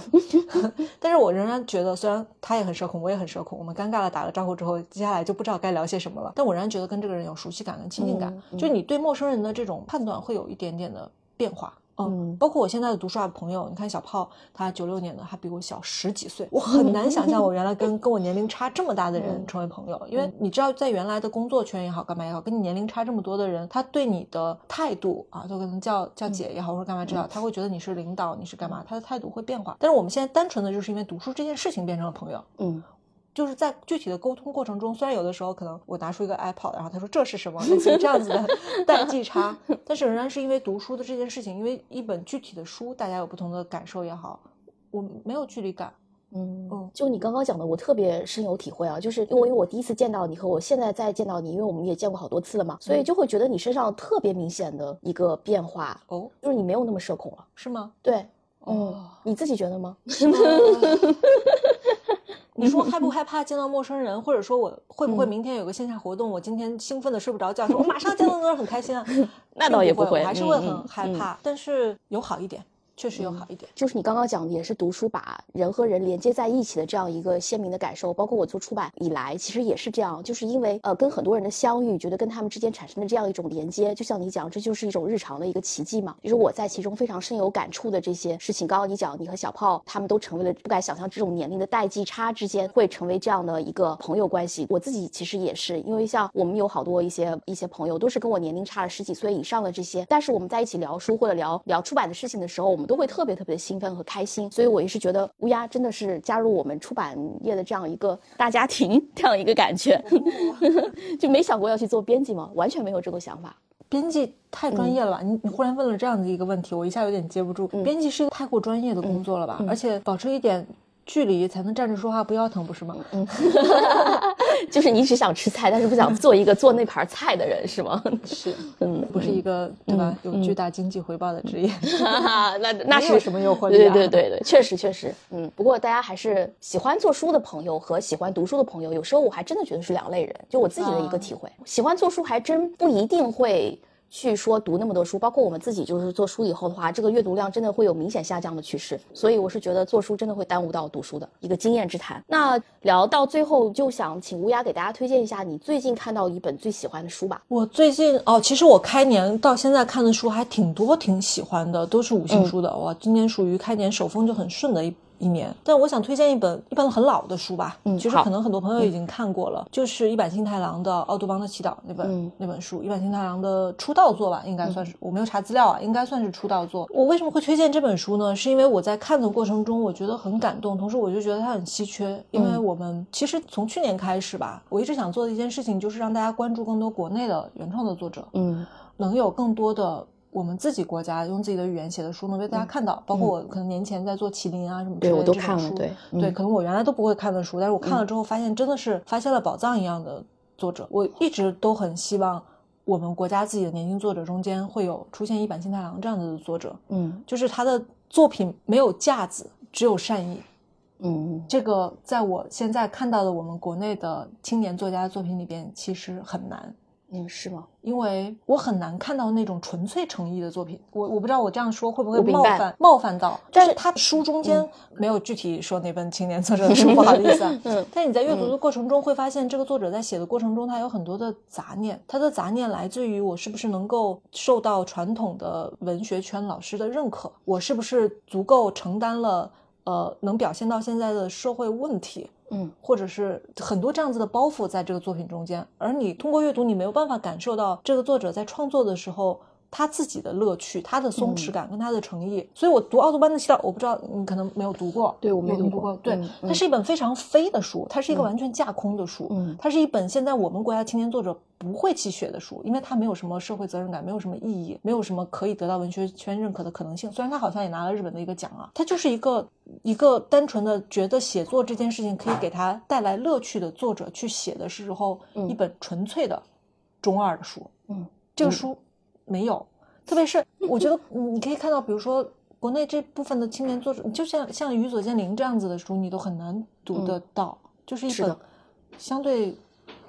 但是我仍然觉得，虽然他也很社恐，我也很社恐，我们尴尬的打了招呼之后，接下来就不知道该聊些什么了。但我仍然觉得跟这个人有熟悉感跟亲近感，就你对陌生人的这种判断会有一点点的变化。嗯，包括我现在的读书啊朋友，你看小炮，他九六年的，他比我小十几岁，我很难想象 我原来跟跟我年龄差这么大的人成为朋友，因为你知道，在原来的工作圈也好，干嘛也好，跟你年龄差这么多的人，他对你的态度啊，就可能叫叫姐也好，或者干嘛知道，他会觉得你是领导，你是干嘛，他的态度会变化。但是我们现在单纯的就是因为读书这件事情变成了朋友，嗯。就是在具体的沟通过程中，虽然有的时候可能我拿出一个 iPod，然后他说这是什么，类似这样子的 代际差，但是仍然是因为读书的这件事情，因为一本具体的书，大家有不同的感受也好，我没有距离感。
嗯嗯，就你刚刚讲的，我特别深有体会啊，就是因为我第一次见到你和我现在再见到你，因为我们也见过好多次了嘛，所以就会觉得你身上特别明显的一个变化哦，就是你没有那么社恐了，
是吗？
对，嗯，你自己觉得吗？
你说害不 害怕见到陌生人，或者说我会不会明天有个线下活动，我今天兴奋的睡不着觉，说我马上见到那个人很开心啊？
那倒也不会，
还是会很害怕。但是有好一点，确实有好一点。
就是你刚刚讲的，也是读书把人和人连接在一起的这样一个鲜明的感受。包括我做出版以来，其实也是这样，就是因为呃跟很多人的相遇，觉得跟他们之间产生的这样一种连接，就像你讲，这就是一种日常的一个奇迹嘛。就是我在其中非常深有感触的这些事情。刚刚你讲，你和小炮他们都成为了不敢想象这种年龄的代际差之间会成为这样的一个朋友关系。我自己其实也是，因为像我们有好多一些一些朋友都是跟我年龄差了十几岁以上的这些，但是我们在一起聊书或者聊聊出版的事情的时候，我们都会特别特别的兴奋和开心。所以我也是觉得乌鸦真的是加入我们出版业的这样一个大家庭 这样一个感觉，就没想过要去做编辑吗？完全没有这个想法。
编辑太专业了吧？你你忽然问了这样的一个问题，我一下有点接不住。编辑是一个太过专业的工作了吧？而且保持一点距离才能站着说话不腰疼，不是吗？
嗯，就是你只想吃菜，但是不想做一个做那盘菜的人，是吗？
是，嗯，不是一个对吧？有巨大经济回报的职业，
那那是
什么诱惑力？
对对对对，确实确实，嗯。不过大家还是喜欢做书的朋友和喜欢读书的朋友，有时候我还真的觉得是两类人。就我自己的一个体会，喜欢做书还真不一定会。去说读那么多书，包括我们自己就是做书以后的话，这个阅读量真的会有明显下降的趋势。所以我是觉得做书真的会耽误到读书的一个经验之谈。那聊到最后，就想请乌鸦给大家推荐一下你最近看到一本最喜欢的书吧。
我最近哦，其实我开年到现在看的书还挺多，挺喜欢的，都是五星书的。哇，今年属于开年首风就很顺的一。一年，但我想推荐一本一本很老的书吧，嗯，其实可能很多朋友已经看过了，就是一坂幸太郎的《奥杜邦的祈祷》那本那本书，一坂幸太郎的出道作吧，应该算是，我没有查资料啊，应该算是出道作。我为什么会推荐这本书呢？是因为我在看的过程中，我觉得很感动，同时我就觉得它很稀缺，因为我们其实从去年开始吧，我一直想做的一件事情就是让大家关注更多国内的原创的作者，嗯，能有更多的。我们自己国家用自己的语言写的书能被大家看到，包括我可能年前在做麒麟啊什么之类的这
种书，
对，可能我原来都不会看的书，但是我看了之后发现真的是发现了宝藏一样的作者。我一直都很希望我们国家自己的年轻作者中间会有出现一坂幸太郎这样的作者，嗯，就是他的作品没有架子，只有善意，嗯，这个在我现在看到的我们国内的青年作家的作品里边其实很难。
嗯，是吗？
因为我很难看到那种纯粹诚意的作品。我我不知道我这样说会不会冒犯冒犯到，但是他书中间没有具体说哪本青年作者的书，不好意思。嗯，但你在阅读的过程中会发现，这个作者在写的过程中，他有很多的杂念。他的杂念来自于我是不是能够受到传统的文学圈老师的认可，我是不是足够承担了呃能表现到现在的社会问题。嗯，或者是很多这样子的包袱在这个作品中间，而你通过阅读，你没有办法感受到这个作者在创作的时候。他自己的乐趣，他的松弛感跟他的诚意，所以我读《奥多班的祈祷》，我不知道你可能没有读过，
对我没
读
过。
对，它是一本非常飞的书，它是一个完全架空的书，嗯，它是一本现在我们国家青年作者不会去写的书，因为它没有什么社会责任感，没有什么意义，没有什么可以得到文学圈认可的可能性。虽然他好像也拿了日本的一个奖啊，他就是一个一个单纯的觉得写作这件事情可以给他带来乐趣的作者去写的时候，一本纯粹的中二的书，嗯，这个书没有。特别是我觉得，你可以看到，比如说国内这部分的青年作者，就像像余左建林这样子的书，你都很难读得到，就是一本相对。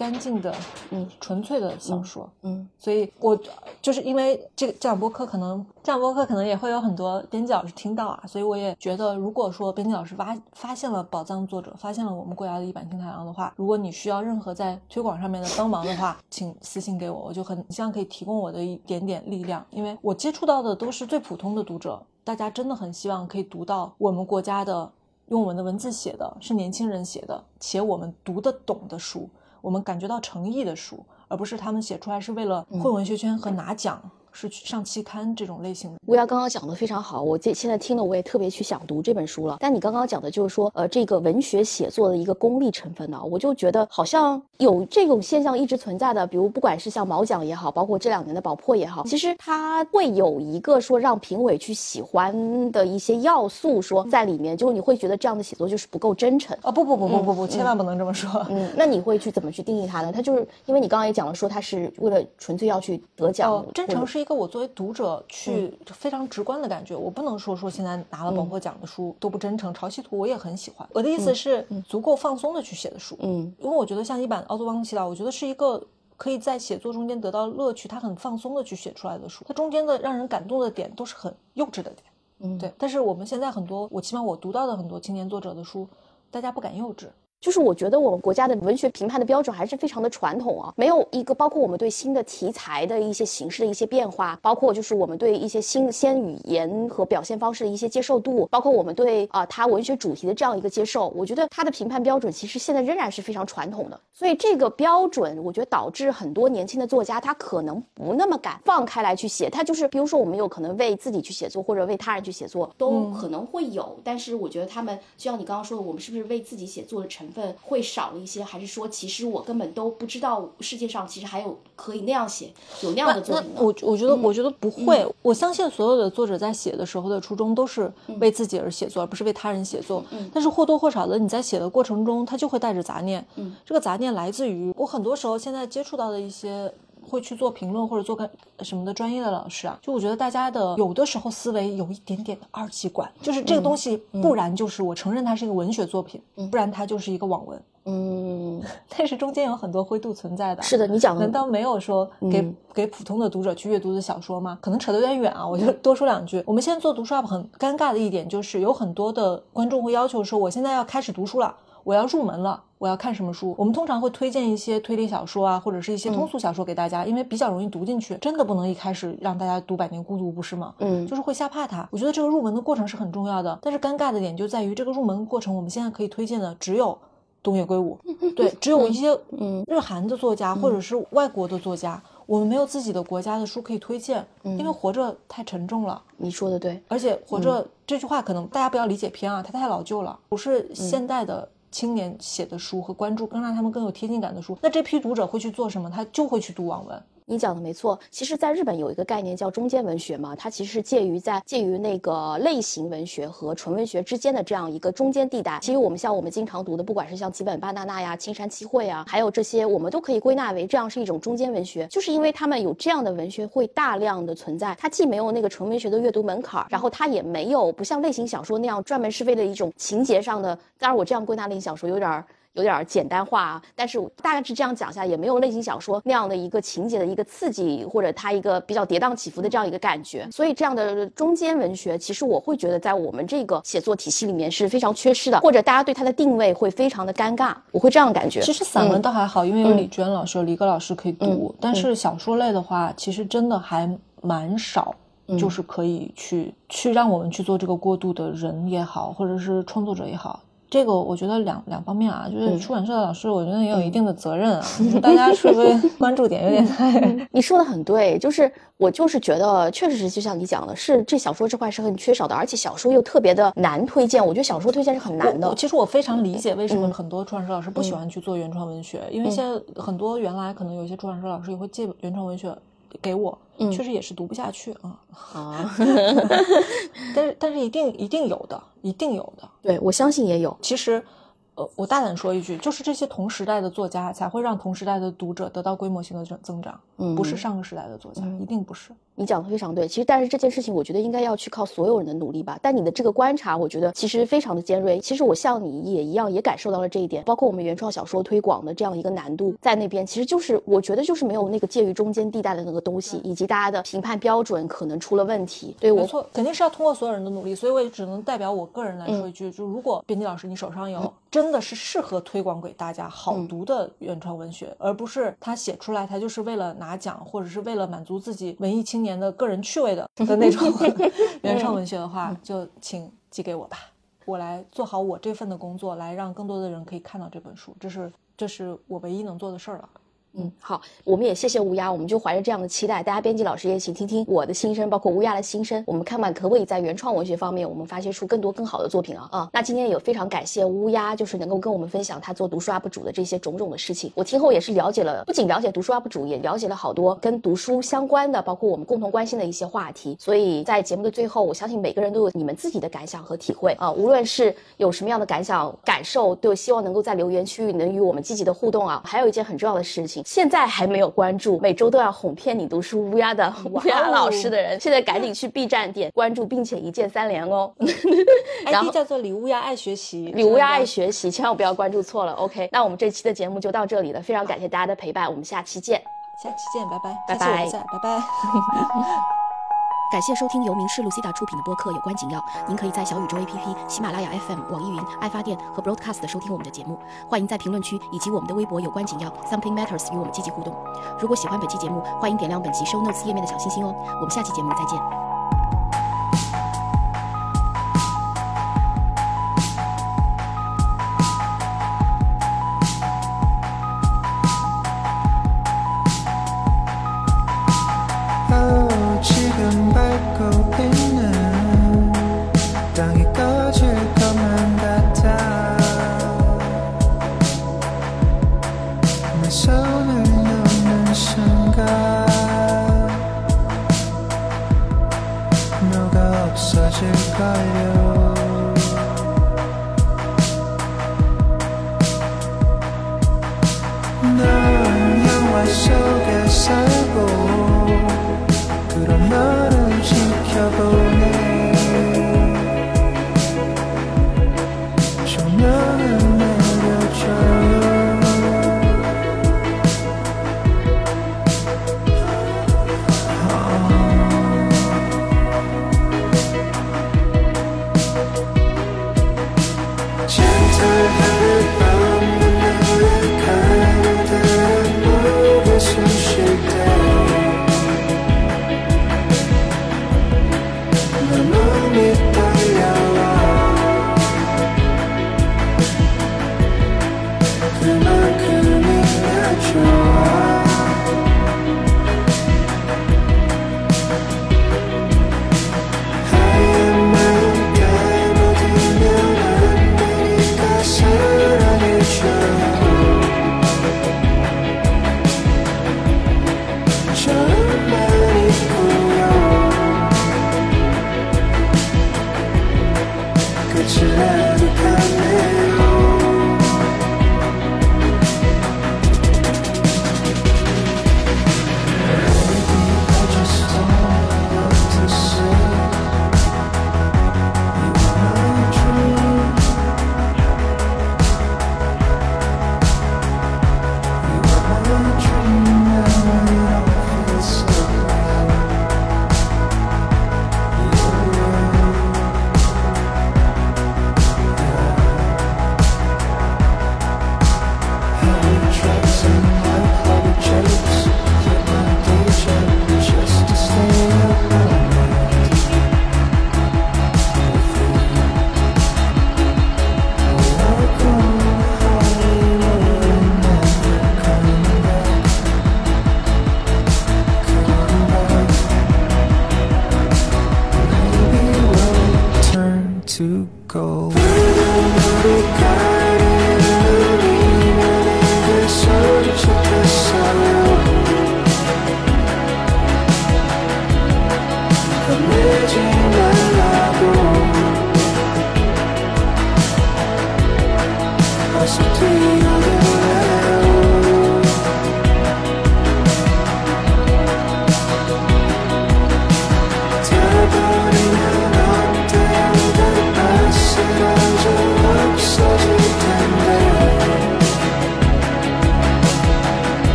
干净的，嗯，纯粹的小说，嗯，所以我就是因为这个这样播客，可能这样播客可能也会有很多编辑老师听到啊，所以我也觉得，如果说编辑老师发发现了宝藏作者，发现了我们国家的一版青太郎的话，如果你需要任何在推广上面的帮忙的话，请私信给我，我就很希望可以提供我的一点点力量，因为我接触到的都是最普通的读者，大家真的很希望可以读到我们国家的用我们的文字写的，是年轻人写的，且我们读得懂的书。我们感觉到诚意的书，而不是他们写出来是为了混文学圈和拿奖。是去上期刊这种类型的。
乌鸦刚刚讲的非常好，我这现在听了我也特别去想读这本书了。但你刚刚讲的就是说，呃，这个文学写作的一个功利成分呢，我就觉得好像有这种现象一直存在的。比如不管是像毛奖也好，包括这两年的宝珀也好，其实它会有一个说让评委去喜欢的一些要素，说在里面，就是你会觉得这样的写作就是不够真诚
啊！不不不不不不，千万不能这么说。
嗯，那你会去怎么去定义它呢？它就是因为你刚刚也讲了，说它是为了纯粹要去得奖，
真诚是。一个我作为读者去非常直观的感觉，我不能说说现在拿了宝珀奖的书都不真诚。潮汐图我也很喜欢，我的意思是足够放松的去写的书。嗯，因为我觉得像一版《奥多邦祈祷》，我觉得是一个可以在写作中间得到乐趣，他很放松的去写出来的书。它中间的让人感动的点都是很幼稚的点。
嗯，
对。但是我们现在很多，我起码我读到的很多青年作者的书，大家不敢幼稚。
就是我觉得我们国家的文学评判的标准还是非常的传统啊，没有一个包括我们对新的题材的一些形式的一些变化，包括就是我们对一些新鲜语言和表现方式的一些接受度，包括我们对啊它文学主题的这样一个接受，我觉得它的评判标准其实现在仍然是非常传统的。所以这个标准，我觉得导致很多年轻的作家他可能不那么敢放开来去写，他就是比如说我们有可能为自己去写作或者为他人去写作都可能会有，但是我觉得他们就像你刚刚说的，我们是不是为自己写作的成分会少了一些，还是说其实我根本都不知道世界上其实还有可以那样写有那样的作品呢？
我我觉得我觉得不会，我相信所有的作者在写的时候的初衷都是为自己而写作，而不是为他人写作。但是或多或少的你在写的过程中，他就会带着杂念。
嗯，
这个杂念来自于我很多时候现在接触到的一些。会去做评论或者做个什么的专业的老师啊，就我觉得大家的有的时候思维有一点点的二极管，就是这个东西，不然就是我承认它是一个文学作品，不然它就是一个网文。
嗯，
但是中间有很多灰度存在的。
是的，你讲的
难道没有说给给普通的读者去阅读的小说吗？可能扯得有点远啊，我就多说两句。我们现在做读书 UP 很尴尬的一点就是有很多的观众会要求说，我现在要开始读书了。我要入门了，我要看什么书？我们通常会推荐一些推理小说啊，或者是一些通俗小说给大家，因为比较容易读进去。真的不能一开始让大家读《百年孤独》，不是吗？
嗯，
就是会吓怕他。我觉得这个入门的过程是很重要的，但是尴尬的点就在于这个入门过程，我们现在可以推荐的只有东野圭吾，对，只有一些嗯日韩的作家或者是外国的作家，我们没有自己的国家的书可以推荐，因为活着太沉重了。
你说的对，
而且活着这句话可能大家不要理解偏啊，它太老旧了，不是现代的。青年写的书和关注更让他们更有贴近感的书，那这批读者会去做什么？他就会去读网文。
你讲的没错，其实，在日本有一个概念叫中间文学嘛，它其实是介于在介于那个类型文学和纯文学之间的这样一个中间地带。其实我们像我们经常读的，不管是像吉本巴纳纳呀、青山七惠啊，还有这些，我们都可以归纳为这样是一种中间文学，就是因为他们有这样的文学会大量的存在，它既没有那个纯文学的阅读门槛，然后它也没有不像类型小说那样专门是为了一种情节上的。当然，我这样归纳类型小说有点。有点简单化啊，但是大概是这样讲下，也没有类型小说那样的一个情节的一个刺激，或者它一个比较跌宕起伏的这样一个感觉。所以这样的中间文学，其实我会觉得在我们这个写作体系里面是非常缺失的，或者大家对它的定位会非常的尴尬，我会这样感觉。
其实散文倒还好，因为有李娟老师、有李戈老师可以读，但是小说类的话，其实真的还蛮少，就是可以去去让我们去做这个过渡的人也好，或者是创作者也好。这个我觉得两两方面啊，就是出版社的老师，我觉得也有一定的责任啊。大家是不是 关注点有点太？
你说的很对，就是我就是觉得，确实是就像你讲的，是这小说这块是很缺少的，而且小说又特别的难推荐。我觉得小说推荐是很难的。
其实我非常理解为什么很多出版社老师不喜欢去做原创文学，因为现在很多原来可能有些出版社老师也会借原创文学。给我，确实也是读不下去啊
啊！
但是但是一定一定有的，一定有的。
对我相信也有。
其实，呃，我大胆说一句，就是这些同时代的作家才会让同时代的读者得到规模性的增增长，嗯不是上个时代的作家，一定不是。
你讲的非常对，其实但是这件事情，我觉得应该要去靠所有人的努力吧。但你的这个观察，我觉得其实非常的尖锐。其实我像你也一样，也感受到了这一点。包括我们原创小说推广的这样一个难度，在那边其实就是我觉得就是没有那个介于中间地带的那个东西，以及大家的评判标准可能出了问题。对，
没错，肯定是要通过所有人的努力。所以我也只能代表我个人来说一句，就如果编辑老师你手上有真的是适合推广给大家好读的原创文学，而不是他写出来他就是为了拿奖，或者是为了满足自己文艺青年的个人趣味。的的那种 原创文学的话，就请寄给我吧，我来做好我这份的工作，来让更多的人可以看到这本书，这是这是我唯一能做的事儿了。
嗯，好，我们也谢谢乌鸦，我们就怀着这样的期待，大家编辑老师也请听听我的心声，包括乌鸦的心声，我们看看可不可以在原创文学方面，我们发掘出更多更好的作品啊啊！那今天也非常感谢乌鸦，就是能够跟我们分享他做读书 UP 主的这些种种的事情，我听后也是了解了，不仅了解读书 UP 主，也了解了好多跟读书相关的，包括我们共同关心的一些话题。所以在节目的最后，我相信每个人都有你们自己的感想和体会啊，无论是有什么样的感想感受，都希望能够在留言区域能与我们积极的互动啊。还有一件很重要的事情，现在还没有。有关注每周都要哄骗你读书乌鸦的乌鸦老师的人，现在赶紧去 B 站点关注，并且一键三连哦。
然后叫做李乌鸦爱学习，
李乌鸦爱学习，千万不要关注错了。OK，那我们这期的节目就到这里了，非常感谢大家的陪伴，我们下期见。
下期见，拜拜，
拜拜，
拜拜。
感谢收听由明视 Lucida 出品的播客《有关紧要》。您可以在小宇宙 APP、喜马拉雅 FM、网易云、爱发电和 Broadcast 收听我们的节目。欢迎在评论区以及我们的微博“有关紧要 Something Matters” 与我们积极互动。如果喜欢本期节目，欢迎点亮本集 Show Notes 页面的小心心哦。我们下期节目再见。